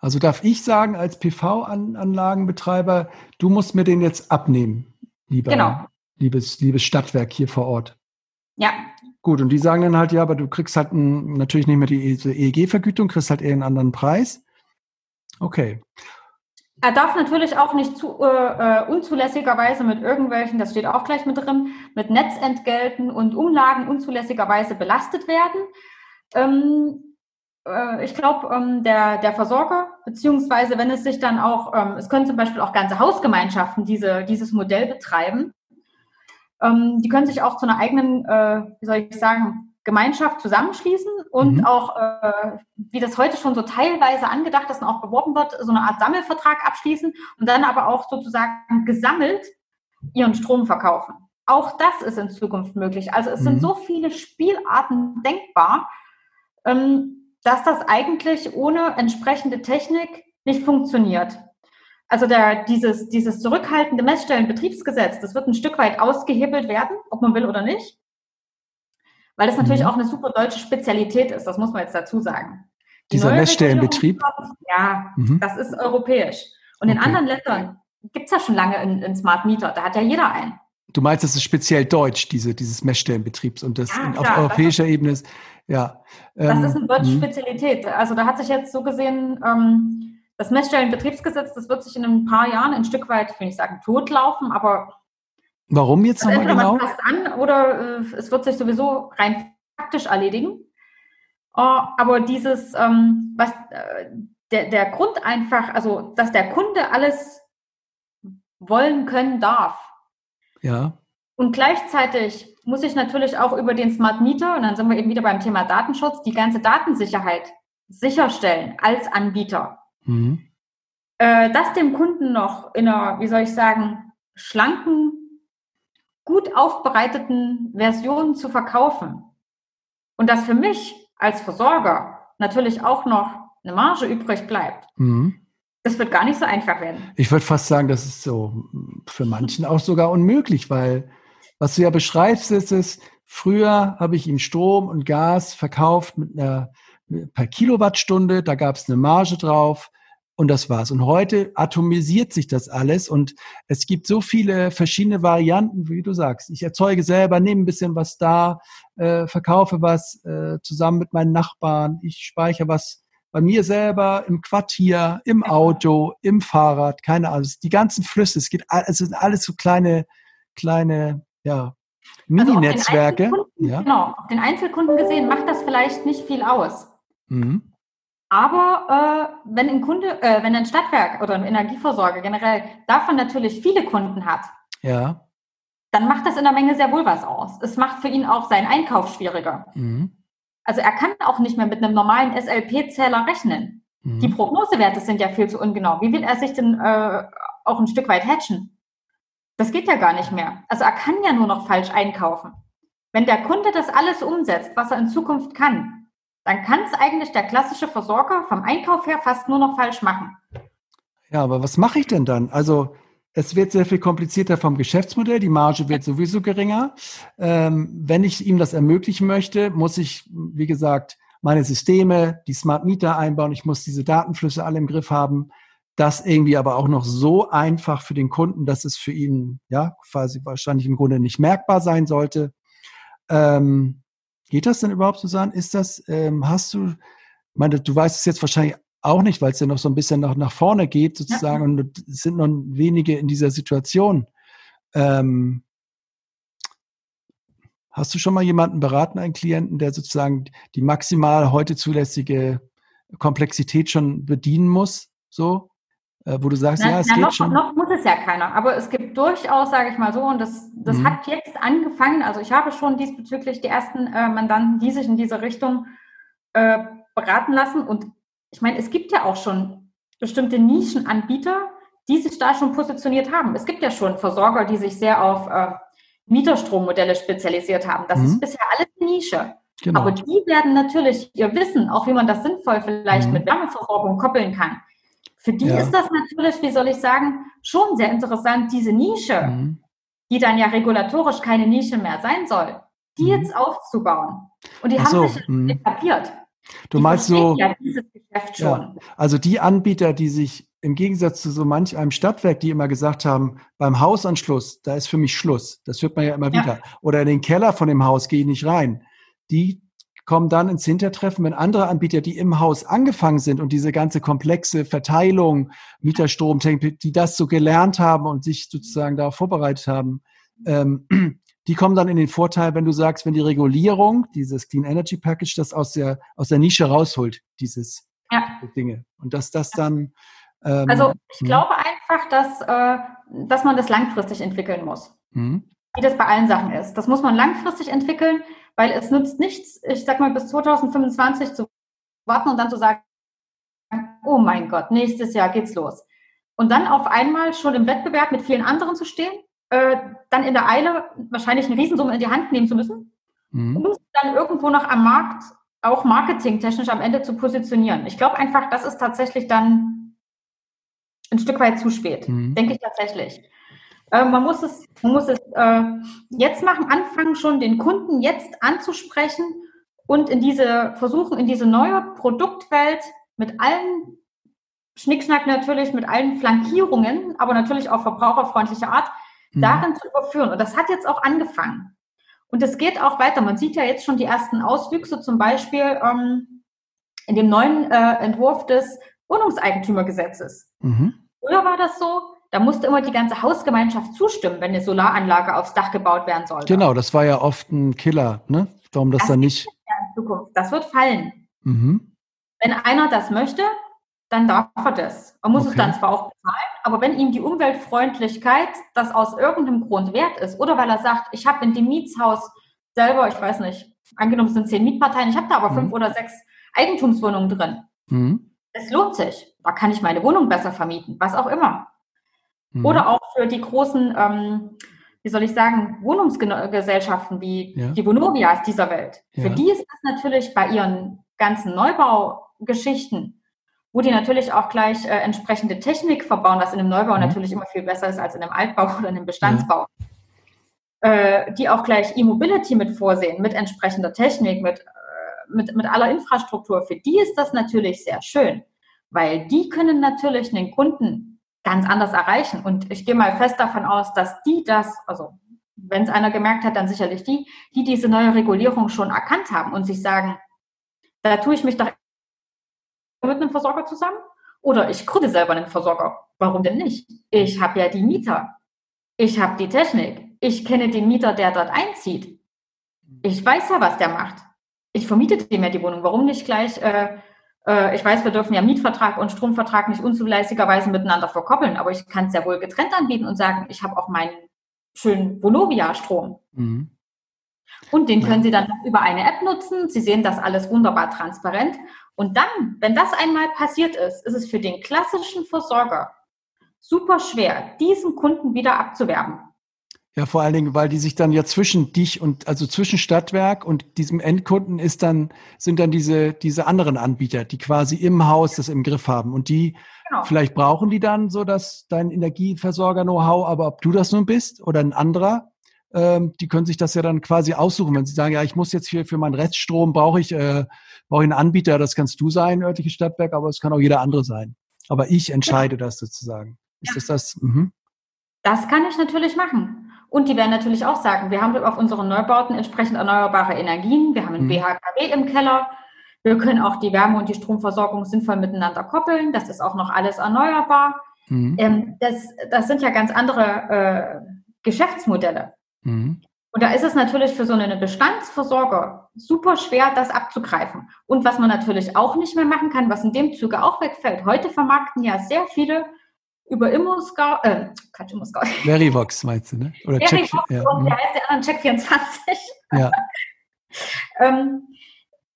Also darf ich sagen, als PV-Anlagenbetreiber, du musst mir den jetzt abnehmen, lieber, genau. liebes, liebes Stadtwerk hier vor Ort. Ja. Gut, und die sagen dann halt, ja, aber du kriegst halt ein, natürlich nicht mehr die EEG-Vergütung, kriegst halt eher einen anderen Preis. Okay. Er darf natürlich auch nicht zu, äh, äh, unzulässigerweise mit irgendwelchen, das steht auch gleich mit drin, mit Netzentgelten und Umlagen unzulässigerweise belastet werden. Ähm, äh, ich glaube, ähm, der, der Versorger, beziehungsweise wenn es sich dann auch, ähm, es können zum Beispiel auch ganze Hausgemeinschaften diese, dieses Modell betreiben, ähm, die können sich auch zu einer eigenen, äh, wie soll ich sagen, Gemeinschaft zusammenschließen und mhm. auch, äh, wie das heute schon so teilweise angedacht ist und auch beworben wird, so eine Art Sammelvertrag abschließen und dann aber auch sozusagen gesammelt ihren Strom verkaufen. Auch das ist in Zukunft möglich. Also es mhm. sind so viele Spielarten denkbar, ähm, dass das eigentlich ohne entsprechende Technik nicht funktioniert. Also der, dieses, dieses zurückhaltende Messstellenbetriebsgesetz, das wird ein Stück weit ausgehebelt werden, ob man will oder nicht weil das natürlich mhm. auch eine super deutsche Spezialität ist, das muss man jetzt dazu sagen. Die Dieser Messstellenbetrieb? Ja, mhm. das ist europäisch. Und okay. in anderen Ländern gibt es ja schon lange einen Smart Meter, da hat ja jeder einen. Du meinst, das ist speziell deutsch, diese, dieses Messstellenbetriebs und das ja, auf europäischer ist, Ebene ist, ja. Ähm, das ist eine deutsche mh. Spezialität. Also da hat sich jetzt so gesehen, ähm, das Messstellenbetriebsgesetz, das wird sich in ein paar Jahren ein Stück weit, ich will nicht sagen totlaufen, aber Warum jetzt also nochmal genau? Man passt an oder äh, es wird sich sowieso rein faktisch erledigen. Oh, aber dieses, ähm, was äh, der, der Grund einfach, also dass der Kunde alles wollen können darf. Ja. Und gleichzeitig muss ich natürlich auch über den Smart Meter, und dann sind wir eben wieder beim Thema Datenschutz, die ganze Datensicherheit sicherstellen als Anbieter. Mhm. Äh, das dem Kunden noch in einer, wie soll ich sagen, schlanken gut aufbereiteten Versionen zu verkaufen und dass für mich als Versorger natürlich auch noch eine Marge übrig bleibt, mhm. das wird gar nicht so einfach werden. Ich würde fast sagen, das ist so für manchen auch sogar unmöglich, weil was du ja beschreibst, ist es, früher habe ich ihm Strom und Gas verkauft mit einer per Kilowattstunde, da gab es eine Marge drauf. Und das war's. Und heute atomisiert sich das alles und es gibt so viele verschiedene Varianten, wie du sagst. Ich erzeuge selber, nehme ein bisschen was da, äh, verkaufe was äh, zusammen mit meinen Nachbarn, ich speichere was bei mir selber im Quartier, im Auto, im Fahrrad, keine Ahnung. Die ganzen Flüsse, es geht, es sind alles so kleine, kleine, ja, also Mini-Netzwerke. Also ja. Genau, auf den Einzelkunden gesehen macht das vielleicht nicht viel aus. Mhm. Aber äh, wenn ein Kunde, äh, wenn ein Stadtwerk oder ein Energieversorger generell davon natürlich viele Kunden hat, ja. dann macht das in der Menge sehr wohl was aus. Es macht für ihn auch seinen Einkauf schwieriger. Mhm. Also er kann auch nicht mehr mit einem normalen SLP-Zähler rechnen. Mhm. Die Prognosewerte sind ja viel zu ungenau. Wie will er sich denn äh, auch ein Stück weit hatchen? Das geht ja gar nicht mehr. Also er kann ja nur noch falsch einkaufen. Wenn der Kunde das alles umsetzt, was er in Zukunft kann, dann kann es eigentlich der klassische Versorger vom Einkauf her fast nur noch falsch machen. Ja, aber was mache ich denn dann? Also es wird sehr viel komplizierter vom Geschäftsmodell, die Marge wird sowieso geringer. Ähm, wenn ich ihm das ermöglichen möchte, muss ich, wie gesagt, meine Systeme, die Smart Meter einbauen, ich muss diese Datenflüsse alle im Griff haben. Das irgendwie aber auch noch so einfach für den Kunden, dass es für ihn ja quasi wahrscheinlich im Grunde nicht merkbar sein sollte. Ähm, Geht das denn überhaupt, Susanne? Ist das, ähm, hast du, meine, du weißt es jetzt wahrscheinlich auch nicht, weil es ja noch so ein bisschen nach, nach vorne geht, sozusagen, ja. und es sind noch wenige in dieser Situation. Ähm, hast du schon mal jemanden beraten, einen Klienten, der sozusagen die maximal heute zulässige Komplexität schon bedienen muss? So? Äh, wo du sagst, na, ja, es na, geht noch, schon. Noch muss es ja keiner, aber es gibt durchaus, sage ich mal so, und das, das mhm. hat jetzt angefangen, also ich habe schon diesbezüglich die ersten äh, Mandanten, die sich in diese Richtung äh, beraten lassen und ich meine, es gibt ja auch schon bestimmte Nischenanbieter, die sich da schon positioniert haben. Es gibt ja schon Versorger, die sich sehr auf äh, Mieterstrommodelle spezialisiert haben. Das mhm. ist bisher alles Nische. Genau. Aber die werden natürlich ihr Wissen, auch wie man das sinnvoll vielleicht mhm. mit Wärmeversorgung koppeln kann, für die ja. ist das natürlich, wie soll ich sagen, schon sehr interessant, diese Nische, mhm. die dann ja regulatorisch keine Nische mehr sein soll, die mhm. jetzt aufzubauen. Und die Ach haben so, sich mh. etabliert. Du die meinst so, ja dieses Geschäft schon. Ja, also die Anbieter, die sich im Gegensatz zu so manch einem Stadtwerk, die immer gesagt haben, beim Hausanschluss, da ist für mich Schluss. Das hört man ja immer ja. wieder. Oder in den Keller von dem Haus gehe ich nicht rein. Die kommen dann ins Hintertreffen, wenn andere Anbieter, die im Haus angefangen sind und diese ganze komplexe Verteilung, Mieterstrom, die das so gelernt haben und sich sozusagen darauf vorbereitet haben, ähm, die kommen dann in den Vorteil, wenn du sagst, wenn die Regulierung, dieses Clean Energy Package, das aus der, aus der Nische rausholt, dieses ja. Dinge. Und dass das dann. Ähm, also ich hm? glaube einfach, dass, äh, dass man das langfristig entwickeln muss. Hm? Wie das bei allen Sachen ist. Das muss man langfristig entwickeln weil es nützt nichts, ich sag mal, bis 2025 zu warten und dann zu sagen, oh mein Gott, nächstes Jahr geht's los. Und dann auf einmal schon im Wettbewerb mit vielen anderen zu stehen, äh, dann in der Eile wahrscheinlich eine Riesensumme in die Hand nehmen zu müssen, mhm. um dann irgendwo noch am Markt auch marketingtechnisch am Ende zu positionieren. Ich glaube einfach, das ist tatsächlich dann ein Stück weit zu spät. Mhm. Denke ich tatsächlich. Äh, man muss es, man muss es äh, jetzt machen, anfangen schon den Kunden jetzt anzusprechen und in diese versuchen, in diese neue Produktwelt mit allen Schnickschnack natürlich, mit allen Flankierungen, aber natürlich auf verbraucherfreundliche Art, mhm. darin zu überführen. Und das hat jetzt auch angefangen. Und es geht auch weiter. Man sieht ja jetzt schon die ersten Auswüchse, zum Beispiel ähm, in dem neuen äh, Entwurf des Wohnungseigentümergesetzes. Mhm. Früher war das so, da musste immer die ganze Hausgemeinschaft zustimmen, wenn eine Solaranlage aufs Dach gebaut werden soll. Genau, das war ja oft ein Killer, ne? Warum das, das dann nicht. in Zukunft. Das wird fallen. Mhm. Wenn einer das möchte, dann darf er das. Man muss okay. es dann zwar auch bezahlen, aber wenn ihm die Umweltfreundlichkeit das aus irgendeinem Grund wert ist, oder weil er sagt, ich habe in dem Mietshaus selber, ich weiß nicht, angenommen es sind zehn Mietparteien, ich habe da aber mhm. fünf oder sechs Eigentumswohnungen drin. Mhm. Es lohnt sich. Da kann ich meine Wohnung besser vermieten, was auch immer. Mhm. Oder auch für die großen, ähm, wie soll ich sagen, Wohnungsgesellschaften wie ja. die Vonovias dieser Welt. Ja. Für die ist das natürlich bei ihren ganzen Neubaugeschichten, wo die natürlich auch gleich äh, entsprechende Technik verbauen, was in einem Neubau mhm. natürlich immer viel besser ist als in einem Altbau oder in einem Bestandsbau. Ja. Äh, die auch gleich E-Mobility mit vorsehen, mit entsprechender Technik, mit, äh, mit, mit aller Infrastruktur. Für die ist das natürlich sehr schön. weil die können natürlich den Kunden ganz anders erreichen. Und ich gehe mal fest davon aus, dass die das, also wenn es einer gemerkt hat, dann sicherlich die, die diese neue Regulierung schon erkannt haben und sich sagen, da tue ich mich doch mit einem Versorger zusammen oder ich gründe selber einen Versorger. Warum denn nicht? Ich habe ja die Mieter. Ich habe die Technik. Ich kenne den Mieter, der dort einzieht. Ich weiß ja, was der macht. Ich vermiete dem ja die Wohnung. Warum nicht gleich, äh, äh, ich weiß, wir dürfen ja Mietvertrag und Stromvertrag nicht unzulässigerweise miteinander verkoppeln, aber ich kann es ja wohl getrennt anbieten und sagen, ich habe auch meinen schönen Vonovia-Strom. Mhm. Und den können Sie dann über eine App nutzen. Sie sehen das alles wunderbar transparent. Und dann, wenn das einmal passiert ist, ist es für den klassischen Versorger super schwer, diesen Kunden wieder abzuwerben. Ja, vor allen Dingen, weil die sich dann ja zwischen dich und also zwischen Stadtwerk und diesem Endkunden ist dann sind dann diese diese anderen Anbieter, die quasi im Haus das im Griff haben und die genau. vielleicht brauchen die dann so dass dein Energieversorger Know-how, aber ob du das nun bist oder ein anderer, ähm, die können sich das ja dann quasi aussuchen, wenn sie sagen, ja, ich muss jetzt hier für meinen Reststrom brauche ich äh, brauche ich einen Anbieter, das kannst du sein, örtliche Stadtwerk, aber es kann auch jeder andere sein. Aber ich entscheide ja. das sozusagen. Ist ja. das das? Mhm. Das kann ich natürlich machen. Und die werden natürlich auch sagen, wir haben auf unseren Neubauten entsprechend erneuerbare Energien, wir haben ein mhm. BHKW im Keller, wir können auch die Wärme und die Stromversorgung sinnvoll miteinander koppeln, das ist auch noch alles erneuerbar. Mhm. Ähm, das, das sind ja ganz andere äh, Geschäftsmodelle. Mhm. Und da ist es natürlich für so einen Bestandsversorger super schwer, das abzugreifen. Und was man natürlich auch nicht mehr machen kann, was in dem Zuge auch wegfällt, heute vermarkten ja sehr viele über Immoscout, äh, Quatsch, Immoscout. Verivox meinst du, ne? Oder Verivox Check, ja. und der heißt der andere Check24. Ja. ähm,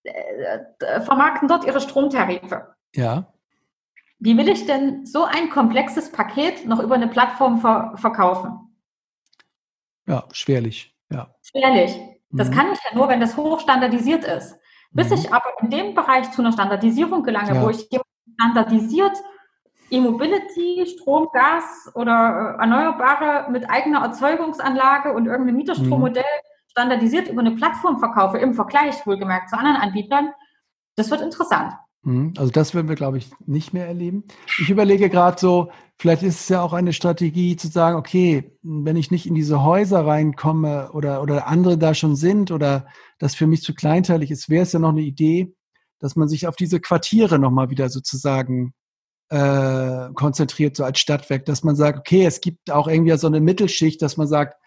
äh, vermarkten dort ihre Stromtarife. Ja. Wie will ich denn so ein komplexes Paket noch über eine Plattform ver verkaufen? Ja, schwerlich. Ja. Schwerlich. Das mhm. kann ich ja nur, wenn das hochstandardisiert ist. Bis mhm. ich aber in dem Bereich zu einer Standardisierung gelange, ja. wo ich standardisiert E-Mobility, Strom, Gas oder äh, Erneuerbare mit eigener Erzeugungsanlage und irgendeinem Mieterstrommodell mhm. standardisiert über eine Plattform verkaufe, im Vergleich wohlgemerkt zu anderen Anbietern, das wird interessant. Mhm. Also das werden wir, glaube ich, nicht mehr erleben. Ich überlege gerade so, vielleicht ist es ja auch eine Strategie zu sagen, okay, wenn ich nicht in diese Häuser reinkomme oder, oder andere da schon sind oder das für mich zu kleinteilig ist, wäre es ja noch eine Idee, dass man sich auf diese Quartiere nochmal wieder sozusagen äh, konzentriert, so als Stadtwerk, dass man sagt, okay, es gibt auch irgendwie so eine Mittelschicht, dass man sagt,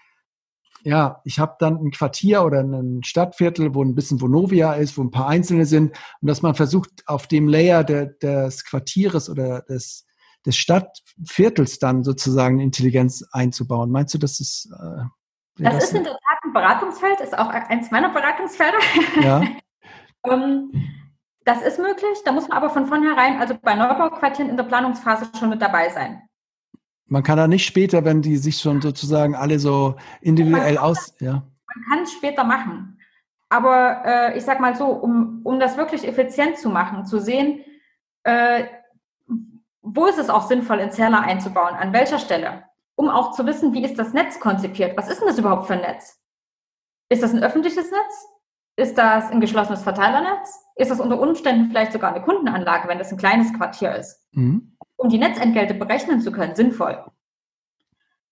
ja, ich habe dann ein Quartier oder ein Stadtviertel, wo ein bisschen Vonovia ist, wo ein paar Einzelne sind und dass man versucht, auf dem Layer der, des Quartieres oder des, des Stadtviertels dann sozusagen Intelligenz einzubauen. Meinst du, das ist... Äh, das, das, ist in der Tat ein Beratungsfeld, ist auch eins meiner Beratungsfelder. Ja. um, ähm, das ist möglich, da muss man aber von vornherein, also bei Neubauquartieren in der Planungsphase schon mit dabei sein. Man kann da nicht später, wenn die sich schon sozusagen alle so individuell aus. Ja. Man kann es später machen. Aber äh, ich sag mal so, um, um das wirklich effizient zu machen, zu sehen, äh, wo ist es auch sinnvoll, in Zähler einzubauen, an welcher Stelle, um auch zu wissen, wie ist das Netz konzipiert, was ist denn das überhaupt für ein Netz? Ist das ein öffentliches Netz? Ist das ein geschlossenes Verteilernetz? Ist das unter Umständen vielleicht sogar eine Kundenanlage, wenn das ein kleines Quartier ist? Mhm. Um die Netzentgelte berechnen zu können, sinnvoll.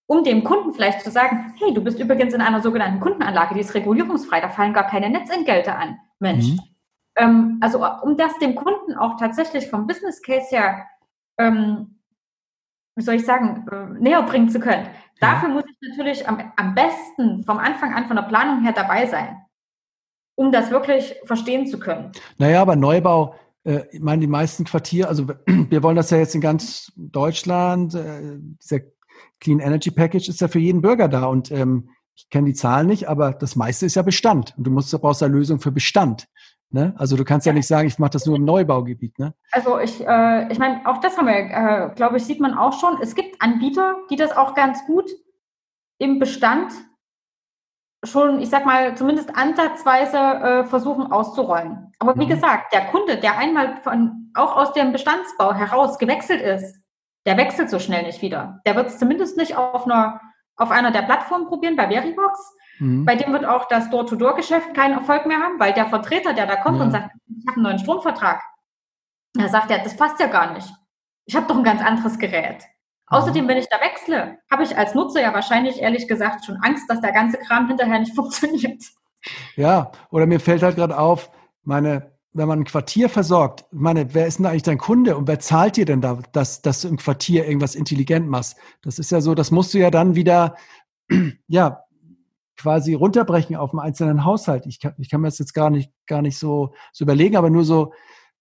Um dem Kunden vielleicht zu sagen, hey, du bist übrigens in einer sogenannten Kundenanlage, die ist regulierungsfrei, da fallen gar keine Netzentgelte an. Mensch. Mhm. Ähm, also um das dem Kunden auch tatsächlich vom Business Case her, ähm, wie soll ich sagen, äh, näher bringen zu können. Dafür muss ich natürlich am, am besten vom Anfang an von der Planung her dabei sein um das wirklich verstehen zu können. Naja, aber Neubau, äh, ich meine, die meisten Quartiere, also wir wollen das ja jetzt in ganz Deutschland, äh, dieser Clean Energy Package ist ja für jeden Bürger da und ähm, ich kenne die Zahlen nicht, aber das meiste ist ja Bestand und du musst, du brauchst eine Lösung für Bestand. Ne? Also du kannst ja, ja nicht sagen, ich mache das nur im Neubaugebiet. Ne? Also ich, äh, ich meine, auch das haben wir, äh, glaube ich, sieht man auch schon. Es gibt Anbieter, die das auch ganz gut im Bestand schon, ich sag mal, zumindest ansatzweise äh, versuchen auszurollen. Aber wie mhm. gesagt, der Kunde, der einmal von, auch aus dem Bestandsbau heraus gewechselt ist, der wechselt so schnell nicht wieder. Der wird es zumindest nicht auf einer, auf einer der Plattformen probieren, bei Veribox. Mhm. Bei dem wird auch das Door-to-Door-Geschäft keinen Erfolg mehr haben, weil der Vertreter, der da kommt ja. und sagt, ich habe einen neuen Stromvertrag, Da sagt er, das passt ja gar nicht. Ich habe doch ein ganz anderes Gerät. Außerdem, wenn ich da wechsle, habe ich als Nutzer ja wahrscheinlich ehrlich gesagt schon Angst, dass der ganze Kram hinterher nicht funktioniert. Ja, oder mir fällt halt gerade auf, meine, wenn man ein Quartier versorgt, meine, wer ist denn eigentlich dein Kunde und wer zahlt dir denn da, dass, dass du im Quartier irgendwas intelligent machst? Das ist ja so, das musst du ja dann wieder, ja, quasi runterbrechen auf einen einzelnen Haushalt. Ich kann, ich kann mir das jetzt gar nicht, gar nicht so, so überlegen, aber nur so,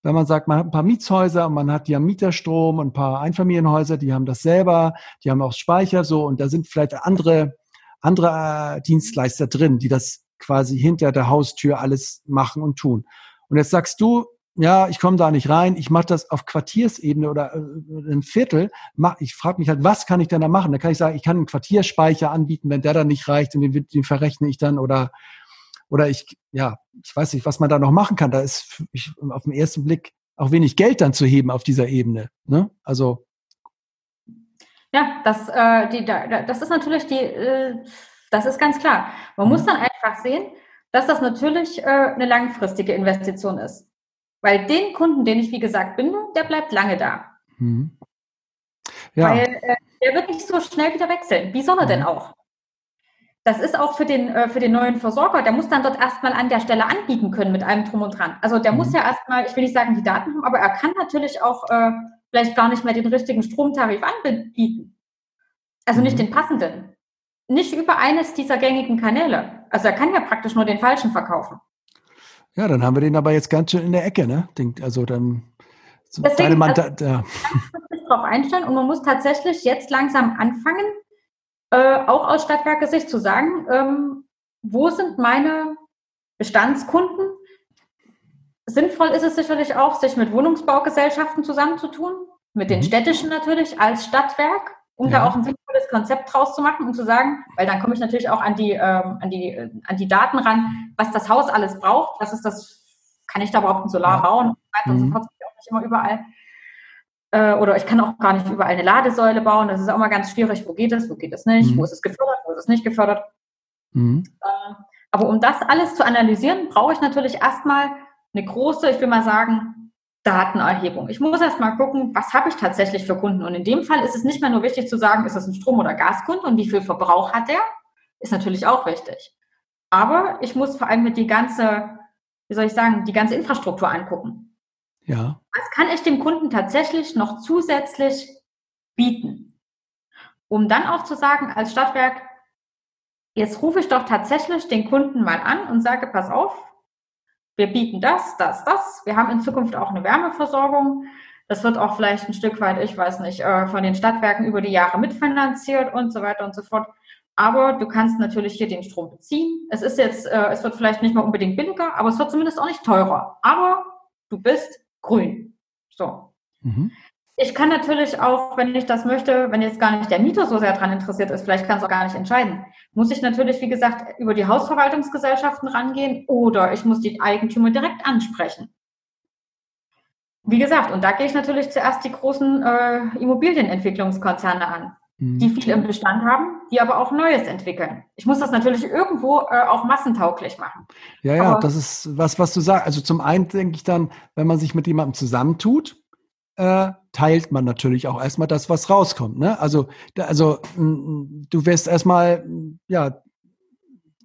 wenn man sagt, man hat ein paar Mietshäuser und man hat ja Mieterstrom und ein paar Einfamilienhäuser, die haben das selber, die haben auch Speicher so und da sind vielleicht andere, andere äh, Dienstleister drin, die das quasi hinter der Haustür alles machen und tun. Und jetzt sagst du, ja, ich komme da nicht rein, ich mache das auf Quartiersebene oder äh, ein Viertel. Mach, ich frage mich halt, was kann ich denn da machen? Da kann ich sagen, ich kann einen Quartierspeicher anbieten, wenn der dann nicht reicht, und den, den verrechne ich dann oder oder ich, ja, ich weiß nicht, was man da noch machen kann. Da ist ich, auf den ersten Blick auch wenig Geld dann zu heben auf dieser Ebene. Ne? Also ja, das, äh, die, das ist natürlich die, äh, das ist ganz klar. Man mhm. muss dann einfach sehen, dass das natürlich äh, eine langfristige Investition ist. Weil den Kunden, den ich wie gesagt binde, der bleibt lange da. Mhm. Ja. Weil äh, der wird nicht so schnell wieder wechseln. Wie soll er mhm. denn auch? Das ist auch für den, äh, für den neuen Versorger, der muss dann dort erstmal an der Stelle anbieten können mit einem Drum und Dran. Also der mhm. muss ja erstmal, ich will nicht sagen die Daten haben, aber er kann natürlich auch äh, vielleicht gar nicht mehr den richtigen Stromtarif anbieten. Also nicht mhm. den passenden. Nicht über eines dieser gängigen Kanäle. Also er kann ja praktisch nur den falschen verkaufen. Ja, dann haben wir den aber jetzt ganz schön in der Ecke, ne? Also dann Deswegen, deine Mann, also, ja. darauf einstellen und man muss tatsächlich jetzt langsam anfangen, äh, auch aus Stadtwerke Sicht zu sagen, ähm, wo sind meine Bestandskunden? Sinnvoll ist es sicherlich auch, sich mit Wohnungsbaugesellschaften zusammenzutun, mit den mhm. städtischen natürlich als Stadtwerk, um ja. da auch ein sinnvolles Konzept draus zu machen und zu sagen, weil dann komme ich natürlich auch an die, ähm, an, die, äh, an die Daten ran, was das Haus alles braucht, was ist das, kann ich da überhaupt ein Solar ja. bauen und so weiter mhm. und so fort, auch nicht immer überall. Äh, oder ich kann auch gar nicht überall eine Ladesäule bauen, das ist auch mal ganz schwierig, wo geht es, wo geht es nicht, mhm. wo ist es gefördert, wo ist es nicht gefördert. Mhm. Äh, aber um das alles zu analysieren, brauche ich natürlich erstmal eine große, ich will mal sagen, Datenerhebung. Ich muss erst mal gucken, was habe ich tatsächlich für Kunden. Und in dem Fall ist es nicht mehr nur wichtig zu sagen, ist das ein Strom- oder Gaskunde und wie viel Verbrauch hat der? Ist natürlich auch wichtig. Aber ich muss vor allem mit die ganze, wie soll ich sagen, die ganze Infrastruktur angucken. Ja. Was kann ich dem Kunden tatsächlich noch zusätzlich bieten? Um dann auch zu sagen, als Stadtwerk, jetzt rufe ich doch tatsächlich den Kunden mal an und sage, pass auf, wir bieten das, das, das. Wir haben in Zukunft auch eine Wärmeversorgung. Das wird auch vielleicht ein Stück weit, ich weiß nicht, äh, von den Stadtwerken über die Jahre mitfinanziert und so weiter und so fort. Aber du kannst natürlich hier den Strom beziehen. Es ist jetzt, äh, es wird vielleicht nicht mal unbedingt billiger, aber es wird zumindest auch nicht teurer. Aber du bist grün. So. Mhm. Ich kann natürlich auch, wenn ich das möchte, wenn jetzt gar nicht der Mieter so sehr daran interessiert ist, vielleicht kann es auch gar nicht entscheiden, muss ich natürlich, wie gesagt, über die Hausverwaltungsgesellschaften rangehen oder ich muss die Eigentümer direkt ansprechen. Wie gesagt, und da gehe ich natürlich zuerst die großen äh, Immobilienentwicklungskonzerne an, mhm. die viel im Bestand haben, die aber auch Neues entwickeln. Ich muss das natürlich irgendwo äh, auch massentauglich machen. Ja, ja, aber, das ist was, was du sagst. Also zum einen denke ich dann, wenn man sich mit jemandem zusammentut, äh, teilt man natürlich auch erstmal das, was rauskommt. Ne? Also, da, also du wirst erstmal, ja,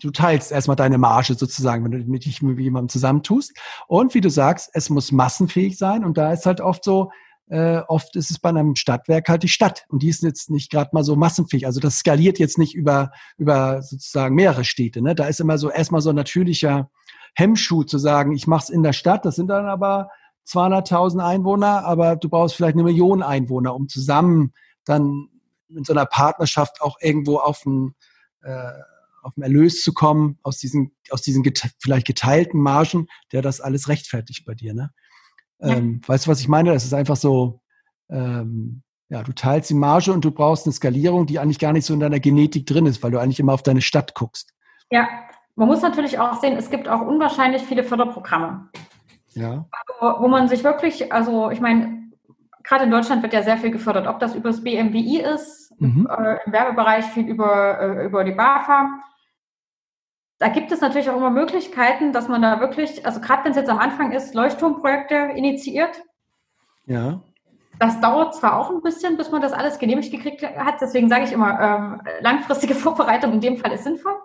du teilst erstmal deine Marge sozusagen, wenn du dich mit jemandem zusammentust. Und wie du sagst, es muss massenfähig sein. Und da ist halt oft so, äh, oft ist es bei einem Stadtwerk halt die Stadt. Und die ist jetzt nicht gerade mal so massenfähig. Also das skaliert jetzt nicht über, über sozusagen mehrere Städte. Ne? Da ist immer so erstmal so ein natürlicher Hemmschuh zu sagen, ich mache es in der Stadt. Das sind dann aber 200.000 Einwohner, aber du brauchst vielleicht eine Million Einwohner, um zusammen dann in so einer Partnerschaft auch irgendwo auf einen, äh, auf einen Erlös zu kommen, aus diesen, aus diesen gete vielleicht geteilten Margen, der das alles rechtfertigt bei dir. Ne? Ähm, ja. Weißt du, was ich meine? Das ist einfach so, ähm, ja, du teilst die Marge und du brauchst eine Skalierung, die eigentlich gar nicht so in deiner Genetik drin ist, weil du eigentlich immer auf deine Stadt guckst. Ja, man muss natürlich auch sehen, es gibt auch unwahrscheinlich viele Förderprogramme. Ja. Also, wo man sich wirklich, also ich meine, gerade in Deutschland wird ja sehr viel gefördert, ob das über das BMWI ist, mhm. äh, im Werbebereich viel über, äh, über die BAFA. Da gibt es natürlich auch immer Möglichkeiten, dass man da wirklich, also gerade wenn es jetzt am Anfang ist, Leuchtturmprojekte initiiert. Ja. Das dauert zwar auch ein bisschen, bis man das alles genehmigt gekriegt hat, deswegen sage ich immer, ähm, langfristige Vorbereitung in dem Fall ist sinnvoll.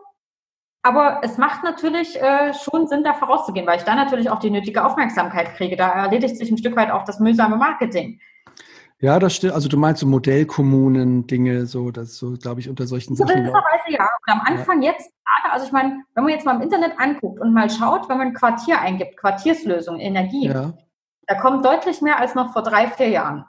Aber es macht natürlich äh, schon Sinn, da vorauszugehen, weil ich da natürlich auch die nötige Aufmerksamkeit kriege. Da erledigt sich ein Stück weit auch das mühsame Marketing. Ja, das stimmt. Also du meinst so Modellkommunen, Dinge, so, das so, glaube ich, unter solchen Sachen. Gewisserweise ja. Und am Anfang ja. jetzt also ich meine, wenn man jetzt mal im Internet anguckt und mal schaut, wenn man Quartier eingibt, Quartierslösung, Energie, ja. da kommt deutlich mehr als noch vor drei, vier Jahren.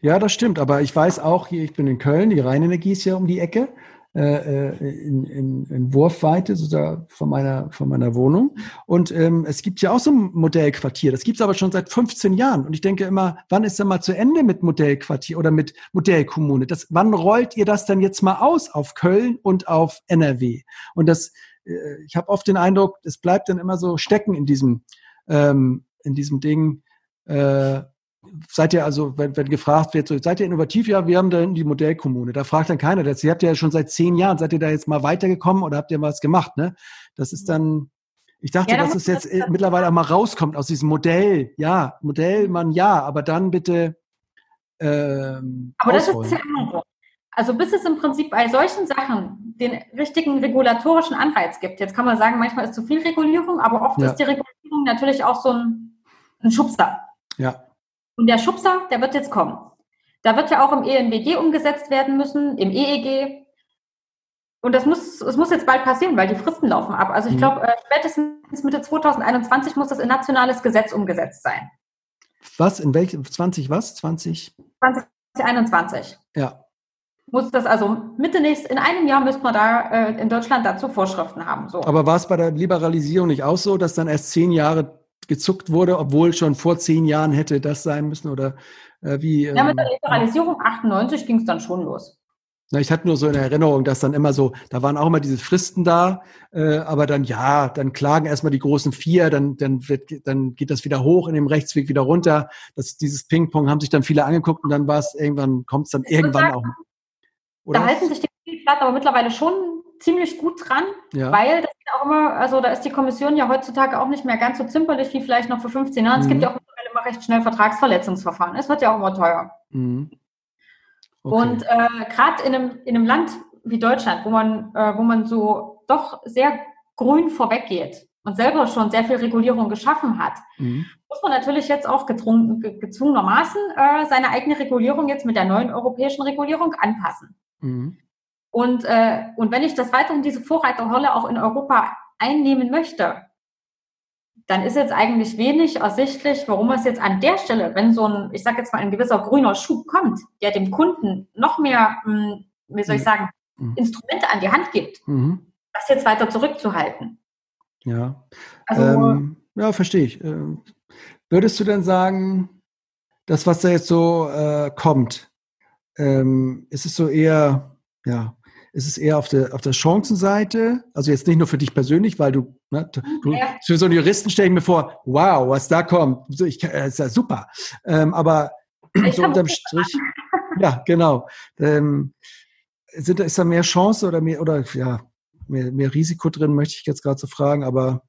Ja, das stimmt. Aber ich weiß auch hier, ich bin in Köln, die Rheinenergie ist ja um die Ecke. Äh, äh, in, in, in Wurfweite sozusagen von meiner, von meiner Wohnung. Und ähm, es gibt ja auch so ein Modellquartier. Das gibt es aber schon seit 15 Jahren. Und ich denke immer, wann ist denn mal zu Ende mit Modellquartier oder mit Modellkommune? Das, wann rollt ihr das denn jetzt mal aus auf Köln und auf NRW? Und das, äh, ich habe oft den Eindruck, es bleibt dann immer so stecken in diesem, ähm, in diesem Ding. Äh, seid ihr also, wenn, wenn gefragt wird, so, seid ihr innovativ? Ja, wir haben da die Modellkommune. Da fragt dann keiner das. Ihr habt ja schon seit zehn Jahren, seid ihr da jetzt mal weitergekommen oder habt ihr was gemacht? Ne? Das ist dann, ich dachte, ja, dass es jetzt das mittlerweile auch mal rauskommt aus diesem Modell. Ja, Modellmann, ja, aber dann bitte. Ähm, aber ausrollen. das ist ja. Also bis es im Prinzip bei solchen Sachen den richtigen regulatorischen Anreiz gibt. Jetzt kann man sagen, manchmal ist zu viel Regulierung, aber oft ja. ist die Regulierung natürlich auch so ein, ein Schubser. Ja. Und der Schubser, der wird jetzt kommen. Da wird ja auch im ENWG umgesetzt werden müssen, im EEG. Und das muss, es muss jetzt bald passieren, weil die Fristen laufen ab. Also ich mhm. glaube, äh, spätestens Mitte 2021 muss das in nationales Gesetz umgesetzt sein. Was? In welchem? 20 was? 20? 2021. Ja. Muss das also Mitte nächstes, in einem Jahr müsste man da äh, in Deutschland dazu Vorschriften haben. So. Aber war es bei der Liberalisierung nicht auch so, dass dann erst zehn Jahre gezuckt wurde, obwohl schon vor zehn Jahren hätte das sein müssen oder äh, wie? Ja, mit der ähm, Liberalisierung 98 ging es dann schon los. Na, ich hatte nur so eine Erinnerung, dass dann immer so, da waren auch immer diese Fristen da, äh, aber dann ja, dann klagen erstmal die großen vier, dann dann wird, dann geht das wieder hoch in dem Rechtsweg wieder runter. Das, dieses Ping-Pong haben sich dann viele angeguckt und dann war es irgendwann, kommt es dann ich irgendwann sagen, auch. Oder? Da halten sich die Platten aber mittlerweile schon ziemlich gut dran, ja. weil das auch immer, also da ist die Kommission ja heutzutage auch nicht mehr ganz so zimperlich wie vielleicht noch vor 15 Jahren. Mhm. Es gibt mhm. ja auch immer recht schnell Vertragsverletzungsverfahren. Es wird ja auch immer teuer. Mhm. Okay. Und äh, gerade in einem, in einem Land wie Deutschland, wo man, äh, wo man so doch sehr grün vorweggeht und selber schon sehr viel Regulierung geschaffen hat, mhm. muss man natürlich jetzt auch gezwungenermaßen äh, seine eigene Regulierung jetzt mit der neuen europäischen Regulierung anpassen. Mhm. Und, äh, und wenn ich das weiterhin diese Vorreiterrolle auch in Europa einnehmen möchte, dann ist jetzt eigentlich wenig ersichtlich, warum es jetzt an der Stelle, wenn so ein, ich sage jetzt mal, ein gewisser grüner Schub kommt, der dem Kunden noch mehr, mh, hm, wie soll ich mhm. sagen, mhm. Instrumente an die Hand gibt, mhm. das jetzt weiter zurückzuhalten. Ja, also, ähm, ja, verstehe ich. Ähm, würdest du denn sagen, das, was da jetzt so äh, kommt, ähm, ist es so eher, ja, ist es eher auf der, auf der Chancenseite? Also jetzt nicht nur für dich persönlich, weil du, ne, du ja. für so einen Juristen stelle ich mir vor, wow, was da kommt, ich, das ist ja super. Ähm, aber ich so unterm Strich, ja, genau. Ähm, sind, ist da mehr Chance oder mehr, oder ja, mehr, mehr Risiko drin, möchte ich jetzt gerade so fragen, aber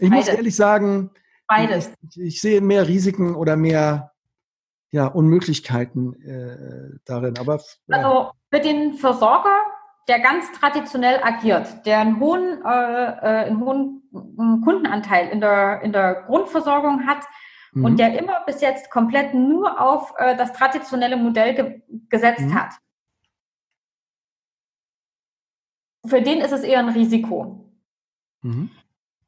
ich Beides. muss ehrlich sagen, Beides. Ich, ich sehe mehr Risiken oder mehr ja, Unmöglichkeiten äh, darin. Aber, ja. Also für den Versorger der ganz traditionell agiert, der einen hohen, äh, äh einen hohen Kundenanteil in der, in der Grundversorgung hat mhm. und der immer bis jetzt komplett nur auf äh, das traditionelle Modell ge gesetzt mhm. hat. Für den ist es eher ein Risiko. Mhm.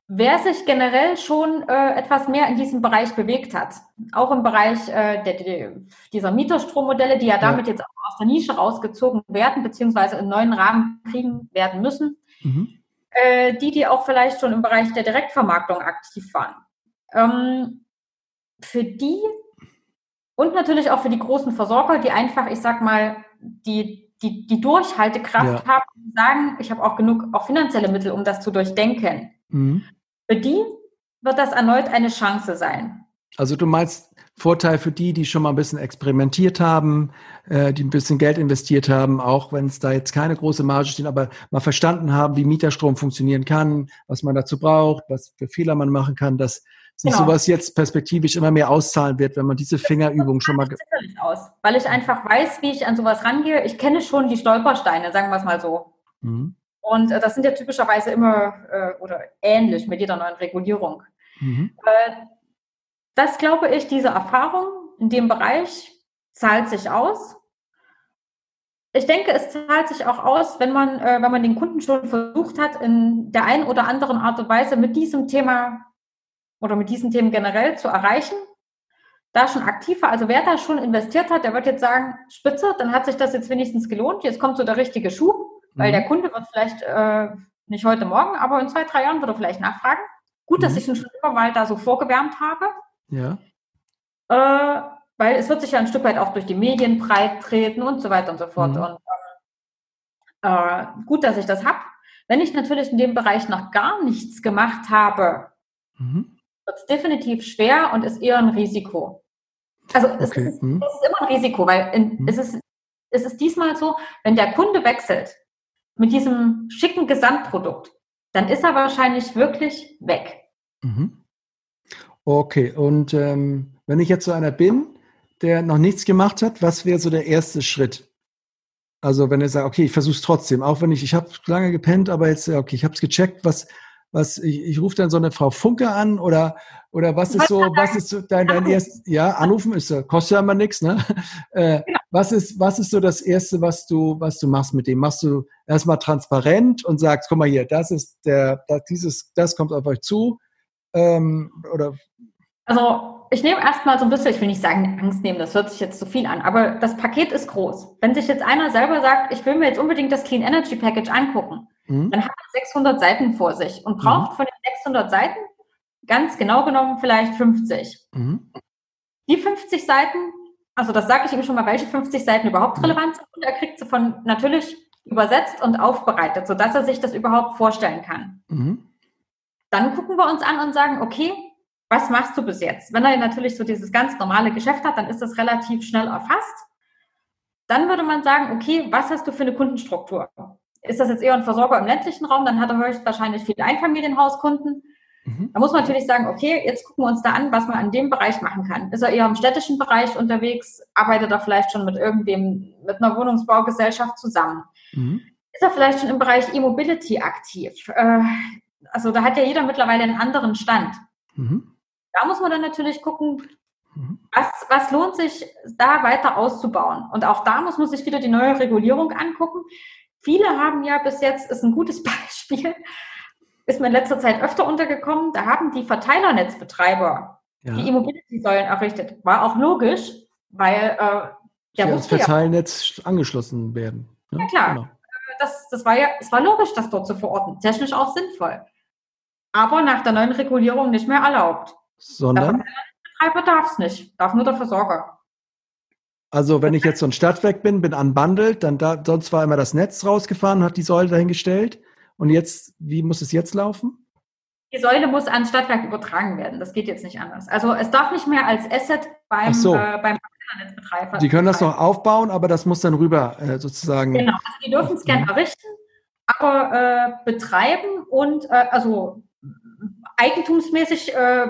Wer sich generell schon äh, etwas mehr in diesem Bereich bewegt hat, auch im Bereich äh, der, der, dieser Mieterstrommodelle, die ja damit ja. jetzt auch aus der Nische rausgezogen werden, beziehungsweise in neuen Rahmen kriegen werden müssen, mhm. äh, die, die auch vielleicht schon im Bereich der Direktvermarktung aktiv waren. Ähm, für die und natürlich auch für die großen Versorger, die einfach, ich sag mal, die, die, die Durchhaltekraft ja. haben, sagen, ich habe auch genug auch finanzielle Mittel, um das zu durchdenken. Mhm. Für die wird das erneut eine Chance sein. Also du meinst Vorteil für die, die schon mal ein bisschen experimentiert haben, äh, die ein bisschen Geld investiert haben, auch wenn es da jetzt keine große Marge steht, aber mal verstanden haben, wie Mieterstrom funktionieren kann, was man dazu braucht, was für Fehler man machen kann, dass sich genau. sowas jetzt perspektivisch immer mehr auszahlen wird, wenn man diese Fingerübung schon mal. Sicherlich aus, weil ich einfach weiß, wie ich an sowas rangehe. Ich kenne schon die Stolpersteine, sagen wir es mal so. Mhm. Und äh, das sind ja typischerweise immer äh, oder ähnlich mit jeder neuen Regulierung. Mhm. Äh, das glaube ich, diese Erfahrung in dem Bereich zahlt sich aus. Ich denke, es zahlt sich auch aus, wenn man, äh, wenn man den Kunden schon versucht hat, in der einen oder anderen Art und Weise mit diesem Thema oder mit diesen Themen generell zu erreichen. Da schon aktiver, also wer da schon investiert hat, der wird jetzt sagen, spitze, dann hat sich das jetzt wenigstens gelohnt. Jetzt kommt so der richtige Schub, weil mhm. der Kunde wird vielleicht äh, nicht heute Morgen, aber in zwei, drei Jahren wird er vielleicht nachfragen. Gut, mhm. dass ich ihn schon immer mal da so vorgewärmt habe. Ja. Äh, weil es wird sich ja ein Stück weit auch durch die Medien breit treten und so weiter und so fort. Mhm. Und äh, gut, dass ich das habe. Wenn ich natürlich in dem Bereich noch gar nichts gemacht habe, mhm. wird es definitiv schwer und ist eher ein Risiko. Also es, okay. ist, mhm. es, ist, immer ein Risiko, weil in, mhm. es, ist, es ist diesmal so, wenn der Kunde wechselt mit diesem schicken Gesamtprodukt, dann ist er wahrscheinlich wirklich weg. Mhm. Okay, und ähm, wenn ich jetzt so einer bin, der noch nichts gemacht hat, was wäre so der erste Schritt? Also wenn er sagt, okay, ich versuche es trotzdem, auch wenn ich, ich habe lange gepennt, aber jetzt, okay, ich habe es gecheckt, was, was, ich, ich rufe dann so eine Frau Funke an oder, oder was ist so, was ist so dein, dein erstes, ja, anrufen ist, kostet ja immer nichts, ne? Äh, was ist, was ist so das erste, was du, was du machst mit dem? Machst du erstmal transparent und sagst, guck mal hier, das ist der, das, dieses, das kommt auf euch zu, ähm, oder? Also ich nehme erstmal so ein bisschen, ich will nicht sagen Angst nehmen, das hört sich jetzt zu viel an, aber das Paket ist groß. Wenn sich jetzt einer selber sagt, ich will mir jetzt unbedingt das Clean Energy Package angucken, mhm. dann hat er 600 Seiten vor sich und braucht mhm. von den 600 Seiten ganz genau genommen vielleicht 50. Mhm. Die 50 Seiten, also das sage ich ihm schon mal, welche 50 Seiten überhaupt mhm. relevant sind und er kriegt sie von natürlich übersetzt und aufbereitet, sodass er sich das überhaupt vorstellen kann. Mhm. Dann gucken wir uns an und sagen, okay, was machst du bis jetzt? Wenn er natürlich so dieses ganz normale Geschäft hat, dann ist das relativ schnell erfasst. Dann würde man sagen, okay, was hast du für eine Kundenstruktur? Ist das jetzt eher ein Versorger im ländlichen Raum, dann hat er höchstwahrscheinlich viele Einfamilienhauskunden. Mhm. Da muss man natürlich sagen, okay, jetzt gucken wir uns da an, was man an dem Bereich machen kann. Ist er eher im städtischen Bereich unterwegs? Arbeitet er vielleicht schon mit irgendwem, mit einer Wohnungsbaugesellschaft zusammen? Mhm. Ist er vielleicht schon im Bereich E-Mobility aktiv? Äh, also da hat ja jeder mittlerweile einen anderen Stand. Mhm. Da muss man dann natürlich gucken, mhm. was, was lohnt sich da weiter auszubauen. Und auch da muss man sich wieder die neue Regulierung angucken. Viele haben ja bis jetzt, ist ein gutes Beispiel, ist mir in letzter Zeit öfter untergekommen, da haben die Verteilernetzbetreiber ja. die Immobiliensäulen errichtet. War auch logisch, weil äh, der ja, das Verteilnetz ja, angeschlossen werden. Ja, ja klar. Genau. Das, das war ja, es war logisch, das dort zu verorten. Technisch auch sinnvoll. Aber nach der neuen Regulierung nicht mehr erlaubt. Sondern? Der Betreiber darf es nicht, darf nur der Versorger. Also wenn ich jetzt so ein Stadtwerk bin, bin unbundled, dann da, sonst war immer das Netz rausgefahren, hat die Säule dahingestellt. Und jetzt, wie muss es jetzt laufen? Die Säule muss ans Stadtwerk übertragen werden. Das geht jetzt nicht anders. Also es darf nicht mehr als Asset beim, so. äh, beim Netzbetreiber. Die können das noch aufbauen, aber das muss dann rüber äh, sozusagen. Genau, also die dürfen es gerne errichten, aber äh, betreiben und äh, also eigentumsmäßig, äh, äh,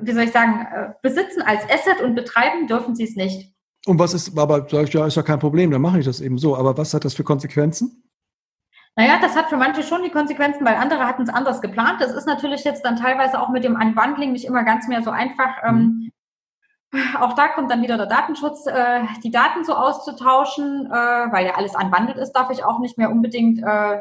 wie soll ich sagen, besitzen als Asset und betreiben dürfen sie es nicht. Und was ist, aber sag ich, ja, ist ja kein Problem, dann mache ich das eben so. Aber was hat das für Konsequenzen? Naja, das hat für manche schon die Konsequenzen, weil andere hatten es anders geplant. Das ist natürlich jetzt dann teilweise auch mit dem Unbundling nicht immer ganz mehr so einfach. Mhm. Ähm, auch da kommt dann wieder der Datenschutz, äh, die Daten so auszutauschen, äh, weil ja alles unbundelt ist, darf ich auch nicht mehr unbedingt, äh,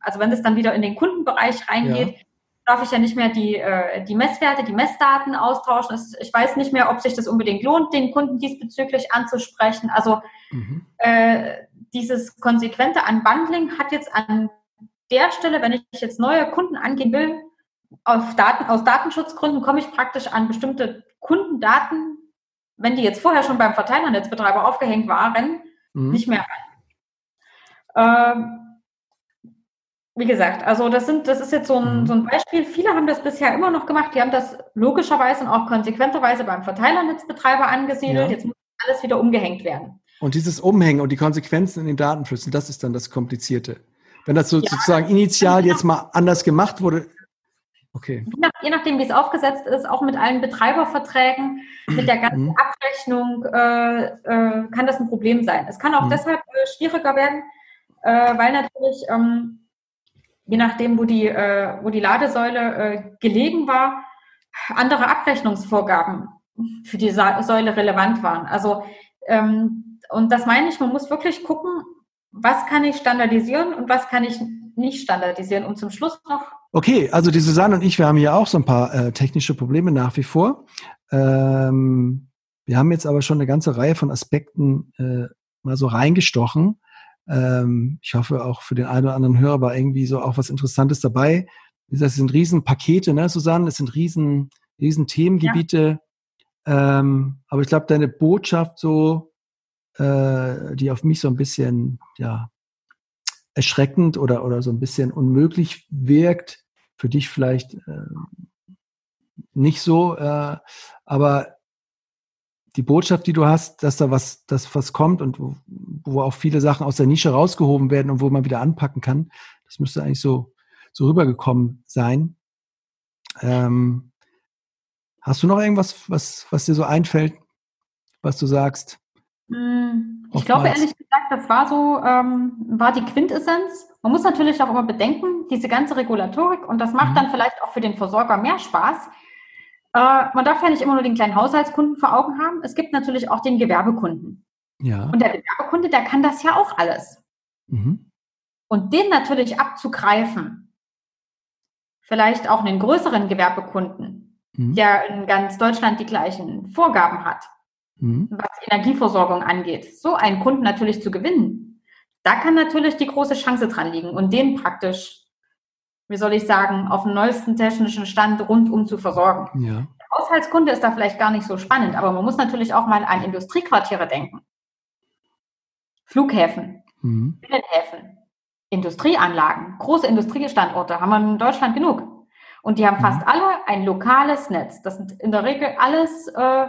also wenn es dann wieder in den Kundenbereich reingeht, ja darf ich ja nicht mehr die, äh, die Messwerte, die Messdaten austauschen. Ich weiß nicht mehr, ob sich das unbedingt lohnt, den Kunden diesbezüglich anzusprechen. Also mhm. äh, dieses konsequente Unbundling hat jetzt an der Stelle, wenn ich jetzt neue Kunden angehen will, auf Daten, aus Datenschutzgründen komme ich praktisch an bestimmte Kundendaten, wenn die jetzt vorher schon beim Verteilernetzbetreiber aufgehängt waren, mhm. nicht mehr ran. Ähm, wie gesagt, also das sind, das ist jetzt so ein, mhm. so ein Beispiel. Viele haben das bisher immer noch gemacht. Die haben das logischerweise und auch konsequenterweise beim Verteilernetzbetreiber angesiedelt. Ja. Jetzt muss alles wieder umgehängt werden. Und dieses Umhängen und die Konsequenzen in den Datenflüssen, das ist dann das Komplizierte. Wenn das so, ja. sozusagen initial jetzt mal anders gemacht wurde. Okay. Je, nach, je nachdem, wie es aufgesetzt ist, auch mit allen Betreiberverträgen, mit der ganzen mhm. Abrechnung, äh, äh, kann das ein Problem sein. Es kann auch mhm. deshalb äh, schwieriger werden, äh, weil natürlich, ähm, je nachdem, wo die, äh, wo die Ladesäule äh, gelegen war, andere Abrechnungsvorgaben für die Säule relevant waren. Also, ähm, und das meine ich, man muss wirklich gucken, was kann ich standardisieren und was kann ich nicht standardisieren, um zum Schluss noch Okay, also die Susanne und ich, wir haben hier auch so ein paar äh, technische Probleme nach wie vor. Ähm, wir haben jetzt aber schon eine ganze Reihe von Aspekten äh, mal so reingestochen. Ähm, ich hoffe auch für den einen oder anderen Hörer war irgendwie so auch was Interessantes dabei. Das sind Riesenpakete, ne, Susanne? Das sind riesen, riesen Themengebiete. Ja. Ähm, aber ich glaube, deine Botschaft so, äh, die auf mich so ein bisschen, ja, erschreckend oder, oder so ein bisschen unmöglich wirkt. Für dich vielleicht äh, nicht so, äh, aber die Botschaft, die du hast, dass da was, dass was kommt und wo, wo auch viele Sachen aus der Nische rausgehoben werden und wo man wieder anpacken kann, das müsste eigentlich so, so rübergekommen sein. Ähm, hast du noch irgendwas, was, was dir so einfällt, was du sagst? Hm. Ich glaube ehrlich gesagt, das war so, ähm, war die Quintessenz. Man muss natürlich auch immer bedenken, diese ganze Regulatorik, und das macht mhm. dann vielleicht auch für den Versorger mehr Spaß. Äh, man darf ja nicht immer nur den kleinen Haushaltskunden vor Augen haben. Es gibt natürlich auch den Gewerbekunden. Ja. Und der Gewerbekunde, der kann das ja auch alles. Mhm. Und den natürlich abzugreifen, vielleicht auch einen größeren Gewerbekunden, mhm. der in ganz Deutschland die gleichen Vorgaben hat, mhm. was Energieversorgung angeht, so einen Kunden natürlich zu gewinnen, da kann natürlich die große Chance dran liegen und den praktisch, wie soll ich sagen, auf dem neuesten technischen Stand rundum zu versorgen. Ja. Der Haushaltskunde ist da vielleicht gar nicht so spannend, aber man muss natürlich auch mal an Industriequartiere denken. Flughäfen, mhm. Binnenhäfen, Industrieanlagen, große Industriestandorte haben wir in Deutschland genug. Und die haben mhm. fast alle ein lokales Netz. Das sind in der Regel alles äh,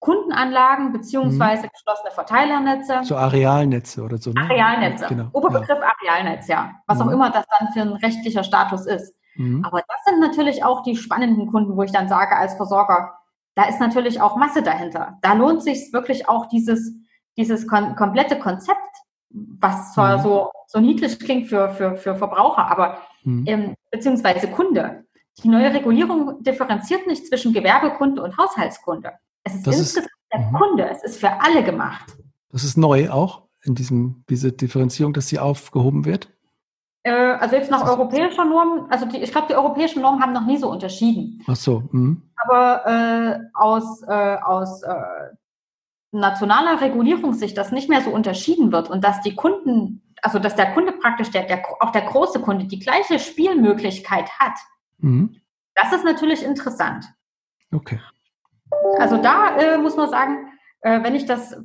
Kundenanlagen beziehungsweise mhm. geschlossene Verteilernetze. So Arealnetze oder so. Ne? Arealnetze. Genau. Oberbegriff ja. Arealnetz, ja. Was mhm. auch immer das dann für ein rechtlicher Status ist. Mhm. Aber das sind natürlich auch die spannenden Kunden, wo ich dann sage als Versorger, da ist natürlich auch Masse dahinter. Da lohnt sich wirklich auch dieses, dieses kon komplette Konzept, was zwar mhm. so, so niedlich klingt für, für, für Verbraucher, aber mhm. ähm, beziehungsweise Kunde. Die neue Regulierung differenziert nicht zwischen Gewerbekunde und Haushaltskunde. Es ist das insgesamt ist, der mhm. Kunde, es ist für alle gemacht. Das ist neu auch in diesem, diese Differenzierung, dass sie aufgehoben wird? Äh, also jetzt nach europäischer Norm, also die, ich glaube, die europäischen Normen haben noch nie so unterschieden. Ach so. Mhm. Aber äh, aus, äh, aus äh, nationaler Regulierungssicht, dass nicht mehr so unterschieden wird und dass die Kunden, also dass der Kunde praktisch, der, der, auch der große Kunde, die gleiche Spielmöglichkeit hat, mhm. das ist natürlich interessant. Okay. Also da äh, muss man sagen, äh, wenn ich das,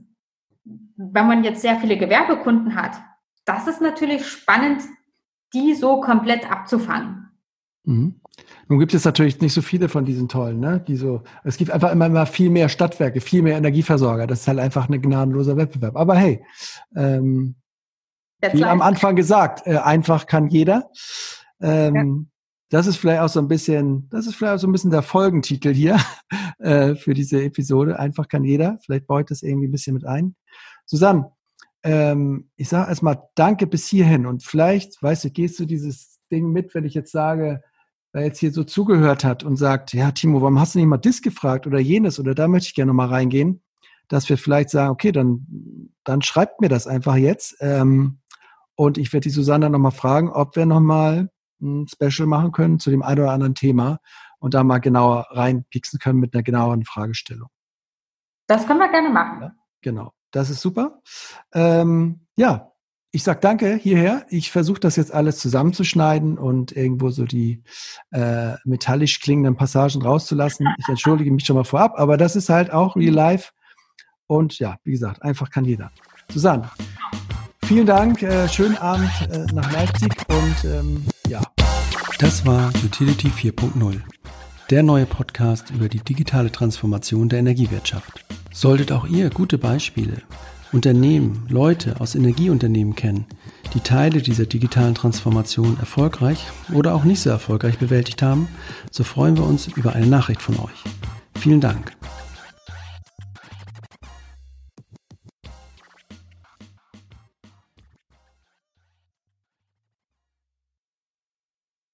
wenn man jetzt sehr viele Gewerbekunden hat, das ist natürlich spannend, die so komplett abzufangen. Mhm. Nun gibt es natürlich nicht so viele von diesen tollen, ne? Die so, es gibt einfach immer, immer viel mehr Stadtwerke, viel mehr Energieversorger. Das ist halt einfach ein gnadenloser Wettbewerb. Aber hey, ähm, wie am Anfang gesagt, äh, einfach kann jeder. Ähm, das ist vielleicht auch so ein bisschen, das ist vielleicht auch so ein bisschen der Folgentitel hier äh, für diese Episode. Einfach kann jeder. Vielleicht baut das irgendwie ein bisschen mit ein. Susanne, ähm, ich sage erstmal Danke bis hierhin und vielleicht, weißt du, gehst du dieses Ding mit, wenn ich jetzt sage, wer jetzt hier so zugehört hat und sagt, ja, Timo, warum hast du nicht mal das gefragt oder jenes oder da möchte ich gerne nochmal reingehen, dass wir vielleicht sagen, okay, dann, dann schreibt mir das einfach jetzt. Ähm, und ich werde die Susanne nochmal fragen, ob wir nochmal ein Special machen können zu dem einen oder anderen Thema und da mal genauer reinpixen können mit einer genaueren Fragestellung. Das können wir gerne machen. Ja, genau, das ist super. Ähm, ja, ich sage danke hierher. Ich versuche das jetzt alles zusammenzuschneiden und irgendwo so die äh, metallisch klingenden Passagen rauszulassen. Ich entschuldige mich schon mal vorab, aber das ist halt auch real life. Und ja, wie gesagt, einfach kann jeder. Susanne, vielen Dank, äh, schönen Abend äh, nach Leipzig und ähm, ja. Das war Utility 4.0, der neue Podcast über die digitale Transformation der Energiewirtschaft. Solltet auch ihr gute Beispiele, Unternehmen, Leute aus Energieunternehmen kennen, die Teile dieser digitalen Transformation erfolgreich oder auch nicht so erfolgreich bewältigt haben, so freuen wir uns über eine Nachricht von euch. Vielen Dank.